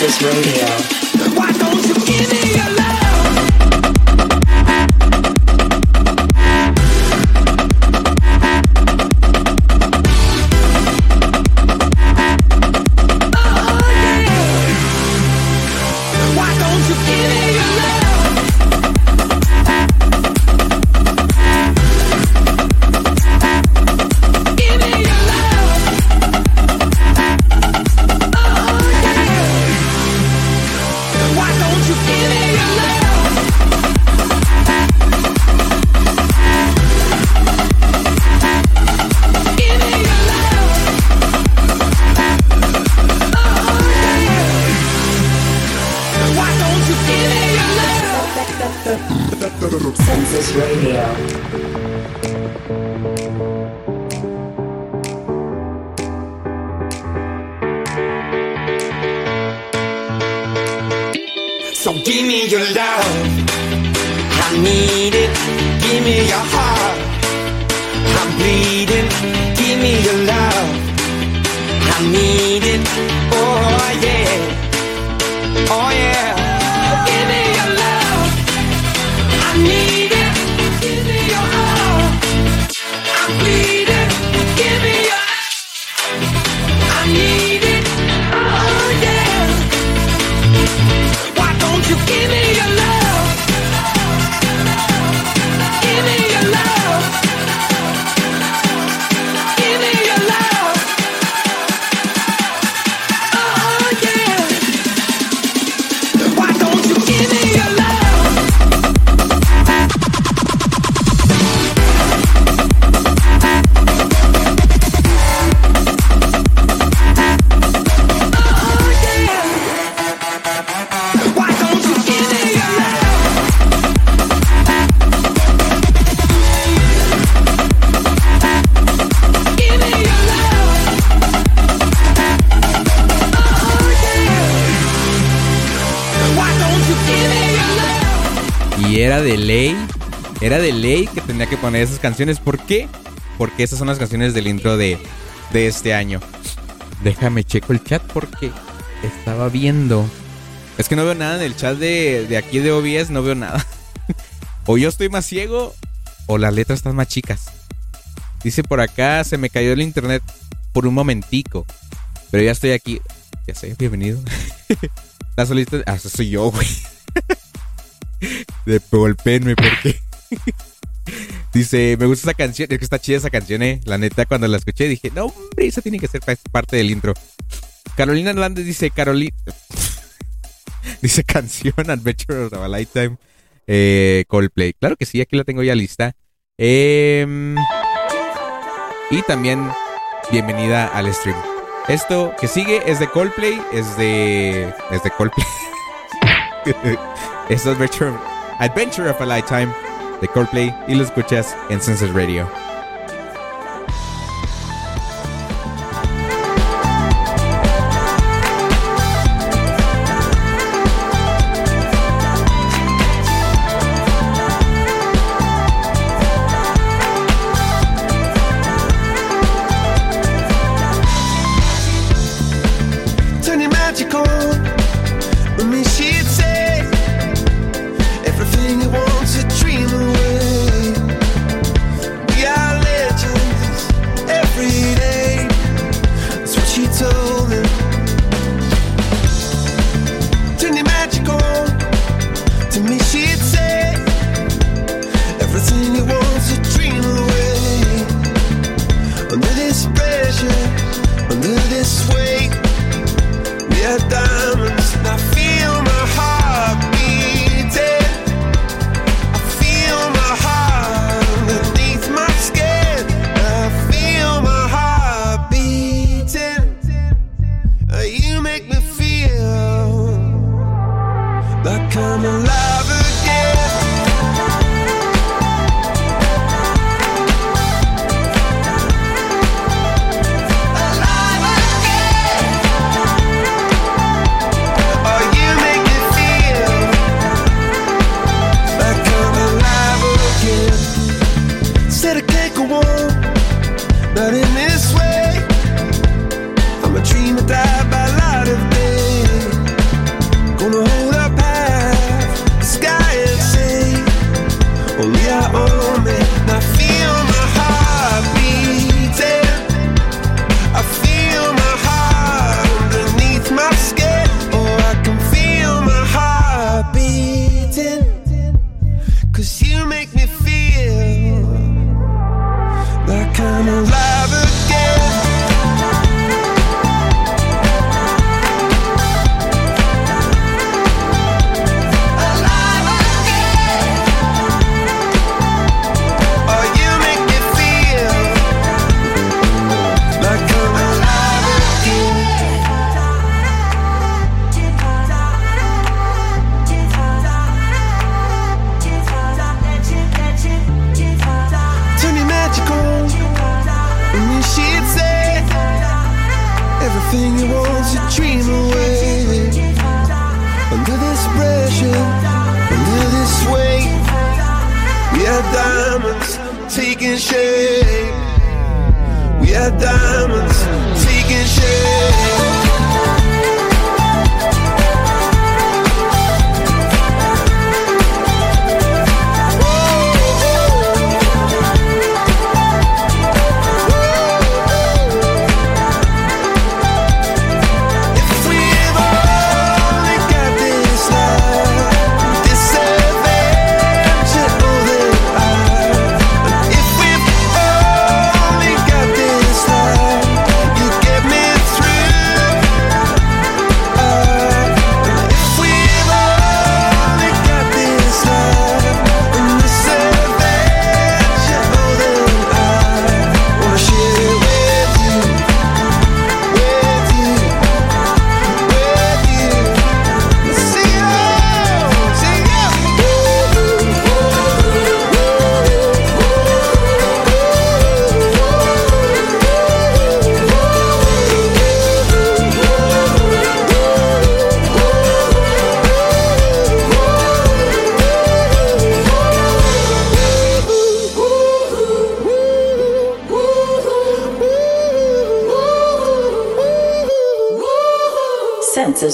Census Radio. Why don't you give me your poner esas canciones. ¿Por qué? Porque esas son las canciones del intro de, de este año. Déjame checo el chat porque estaba viendo. Es que no veo nada en el chat de, de aquí de OBS, no veo nada. *laughs* o yo estoy más ciego o las letras están más chicas. Dice por acá, se me cayó el internet por un momentico. Pero ya estoy aquí. Ya sé, bienvenido. *laughs* La solista... Ah, soy yo, güey. *laughs* De golpeenme porque... Dice, me gusta esa canción. Es que está chida esa canción, eh. La neta, cuando la escuché dije, no, hombre, esa tiene que ser pa- parte del intro. Carolina Hernández dice, Carolina... *laughs* dice canción Adventure of a Lifetime. Eh, Coldplay. Claro que sí, aquí la tengo ya lista. Em, y también, bienvenida al stream. Esto que sigue es de Coldplay, es de... Es de Coldplay. *laughs* es Adventure, Adventure of a Lifetime de Coldplay y lo escuchas en Census Radio. Turn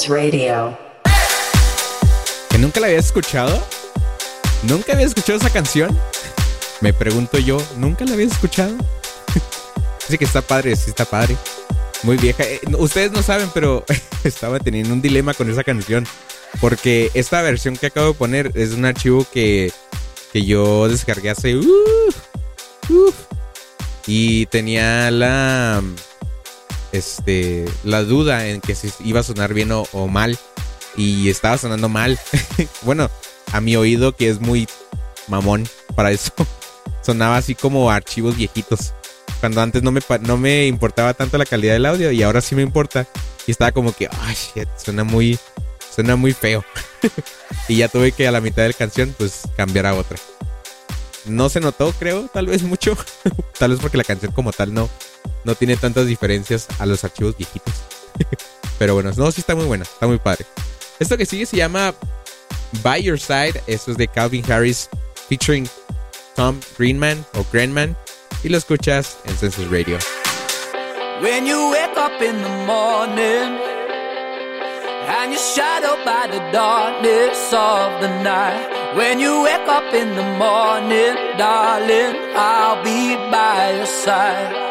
Radio. ¿Que nunca la había escuchado? ¿Nunca había escuchado esa canción? *laughs* Me pregunto yo, ¿nunca la había escuchado? *laughs* Dice que está padre, sí está padre. Muy vieja. Eh, ustedes no saben, pero *laughs* estaba teniendo un dilema con esa canción. Porque esta versión que acabo de poner es un archivo que, que yo descargué hace... uf, y tenía la... Este... La duda en que si iba a sonar bien o, mal. Y estaba sonando mal. *laughs* bueno, a mi oído que es muy mamón para eso. *laughs* Sonaba así como archivos viejitos. Cuando antes no me, no me importaba tanto la calidad del audio y ahora sí me importa. Y estaba como que, ay, shit, suena muy, suena muy feo. *laughs* y ya tuve que a la mitad de la canción, pues cambiar a otra. No se notó, creo, tal vez mucho. tal vez porque la canción como tal no, no tiene tantas diferencias a los archivos viejitos. *laughs* Pero bueno, no, sí está muy buena, está muy padre. Esto que sigue se llama By Your Side. Esto es de Calvin Harris featuring Tom Greenman o Greenman. Y lo escuchas en Census Radio. When you wake up in the morning and you're shadowed by the darkness of the night. When you wake up in the morning, darling, I'll be by your side.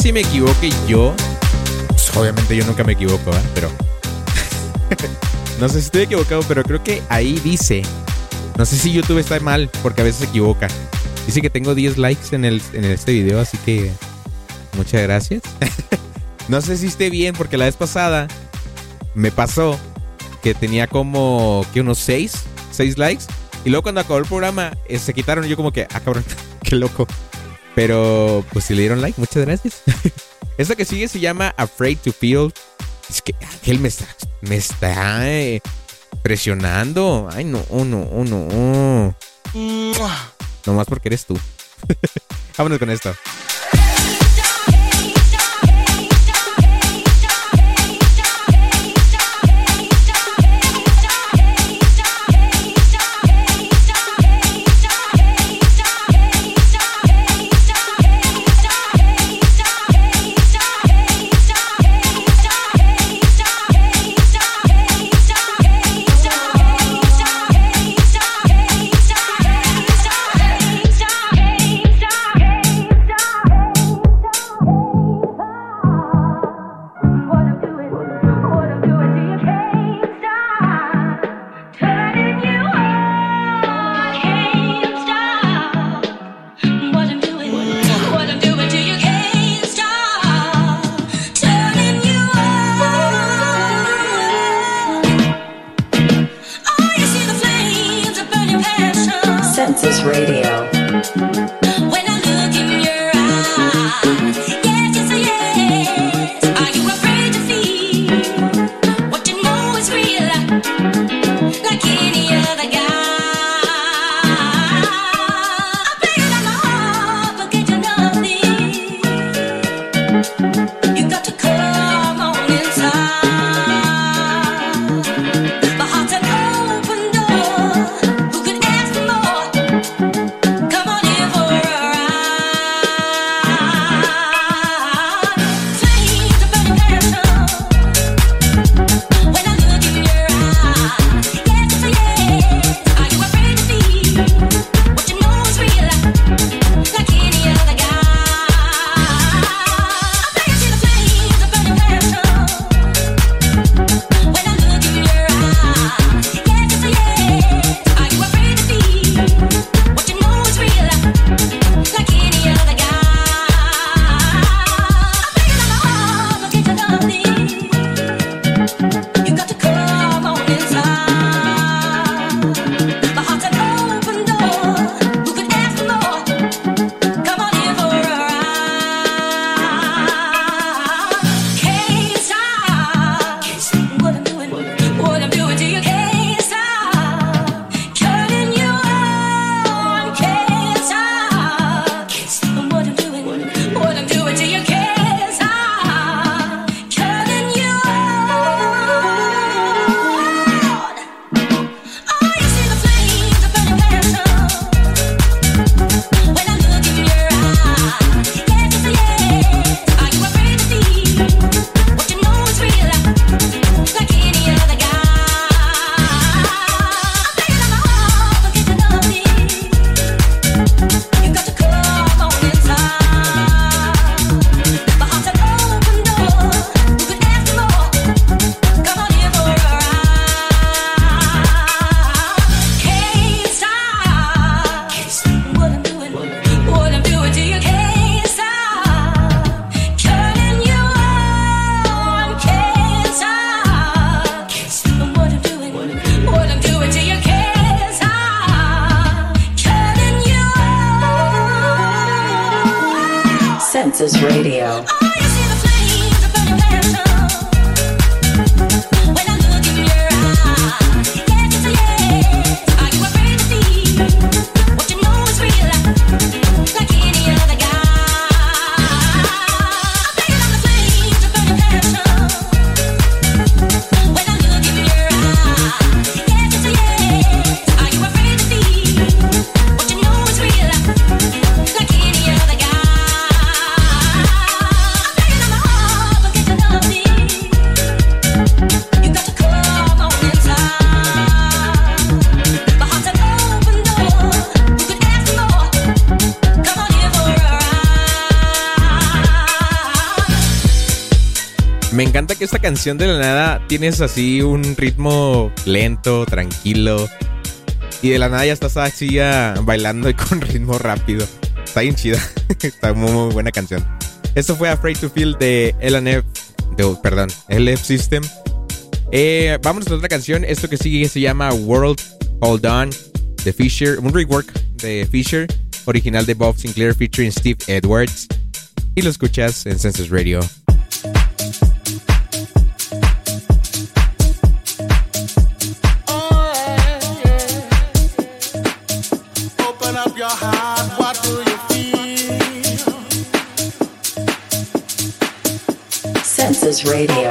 Si me equivoque yo. Pues, obviamente yo nunca me equivoco, ¿eh? Pero. *laughs* no sé si estoy equivocado, pero creo que ahí dice. No sé si YouTube está mal, porque a veces se equivoca. Dice que tengo 10 likes en, el, en este video, así que. Muchas gracias. *laughs* no sé si esté bien, porque la vez pasada me pasó que tenía como que unos 6, 6 likes. Y luego cuando acabó el programa, eh, se quitaron y yo como que, ah, cabrón, *laughs* qué loco. Pero pues si le dieron like, muchas gracias. *laughs* Esta que sigue se llama Afraid to Feel. Es que Ángel me está, me está eh, presionando. Ay, no, oh, no, oh, no. Nomás porque eres tú. *laughs* Vámonos con esto. de la nada tienes así un ritmo lento, tranquilo. Y de la nada ya estás así ya bailando y con *laughs* ritmo rápido. Está bien chida. *laughs* Está muy, buena canción. Esto fue Afraid to Feel de LNF. De, perdón, LF System. Eh, vamos a otra canción. Esto que sigue se llama World Hold On de Fisher. Un rework de Fisher. Original de Bob Sinclair featuring Steve Edwards. Y lo escuchas en Census Radio Radio.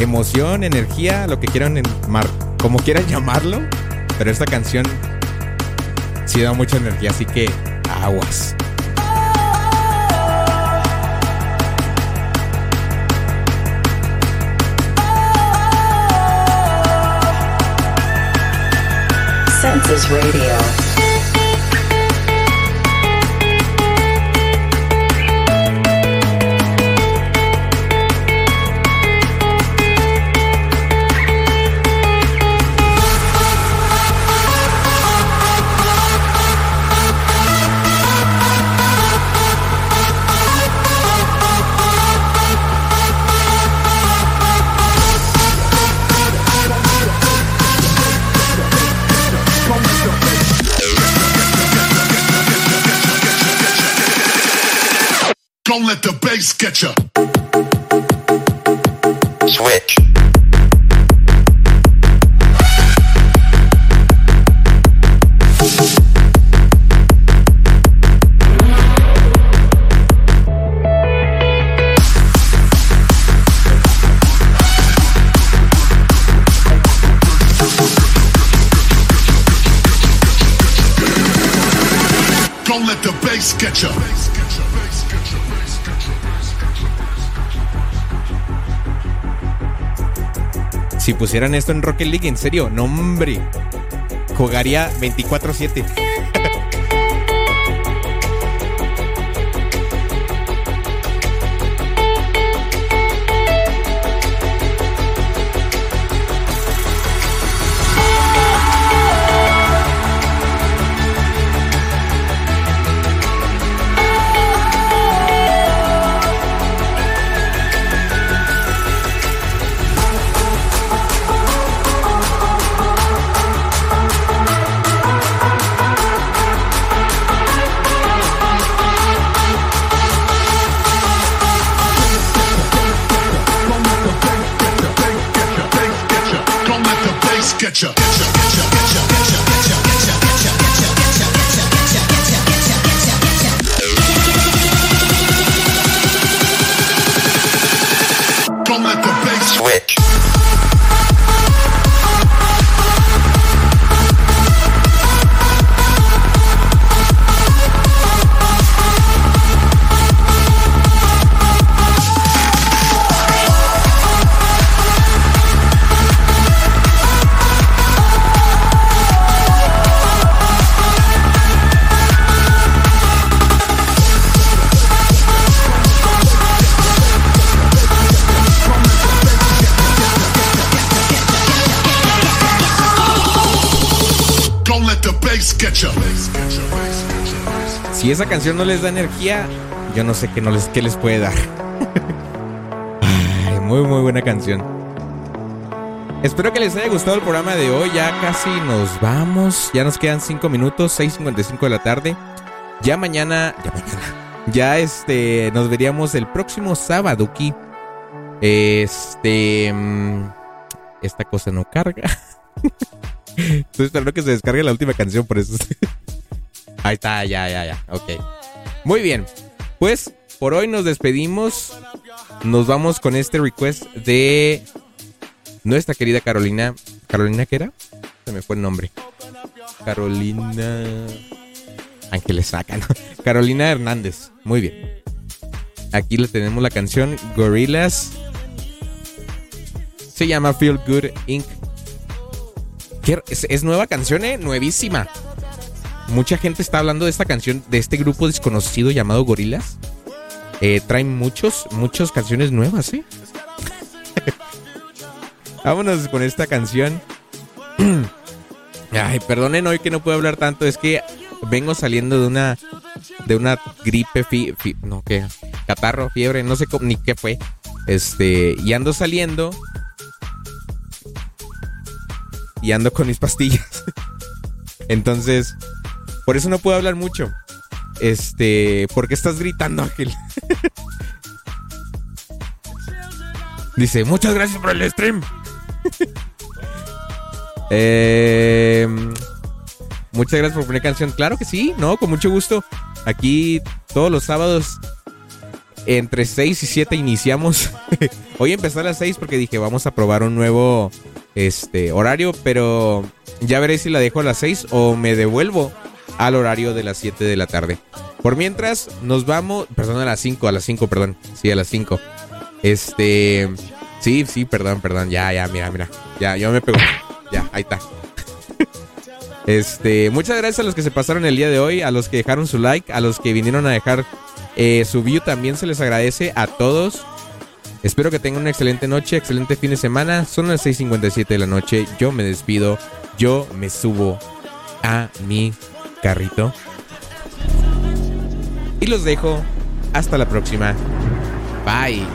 emoción, energía, lo que quieran, mar, como quieran *laughs* llamarlo. Pero esta canción sí da mucha energía, así que aguas. Radio. Get you. Pusieran esto en Rocket League, en serio, no hombre. Jugaría 24-7. Esa canción no les da energía, yo no sé qué, les, les puede dar. Ay, muy, muy buena canción. Espero que les haya gustado el programa de hoy. Ya casi nos vamos. Ya nos quedan 5 minutos, 6.55 de la tarde. Ya mañana, ya mañana. Ya este, nos veríamos el próximo sábado aquí. Este, mm, esta cosa no carga. *laughs* Estoy esperando que se descargue la última canción, por eso. Ahí está, ya, ya, ya. Ok. Muy bien. Pues por hoy nos despedimos. Nos vamos con este request de nuestra querida Carolina. ¿Carolina qué era? Se me fue el nombre. Carolina. Ángeles saca, ¿no? Carolina Hernández. Muy bien. Aquí le tenemos la canción Gorillas. Se llama Feel Good Inc. ¿Qué- Es, es nueva canción, ¿eh? Nuevísima. Mucha gente está hablando de esta canción, de este grupo desconocido llamado Gorilas. Eh, traen muchos, muchas canciones nuevas, ¿eh? *laughs* Vámonos con esta canción. *clears throat* Ay, perdonen hoy que no puedo hablar tanto, es que vengo saliendo de una de una gripe, fi- no qué, catarro, fiebre, no sé ni qué fue. Este, y ando saliendo y ando con mis pastillas. *laughs* Entonces, por eso no puedo hablar mucho. Este, ¿por qué estás gritando, Ángel? *laughs* Dice, muchas gracias por el stream. *laughs* Eh, muchas gracias por poner canción. Claro que sí, no, con mucho gusto. Aquí todos los sábados entre 6 y 7 iniciamos. *laughs* Hoy empezó a las 6 porque dije, vamos a probar un nuevo este horario, pero ya veré si la dejo a las 6 o me devuelvo al horario de las 7 de la tarde. Por mientras, nos vamos. Perdón, a las 5, a las 5, perdón. Sí, a las 5. Este. Sí, sí, perdón, perdón. Ya, ya, mira, mira. Ya, yo me pego. Ya, ahí está. *laughs* Este, muchas gracias a los que se pasaron el día de hoy, a los que dejaron su like, a los que vinieron a dejar eh, su view también se les agradece a todos. Espero que tengan una excelente noche, excelente fin de semana. Son las 6:57 de la noche. Yo me despido. Yo me subo a mi carrito. Y los dejo. Hasta la próxima. Bye.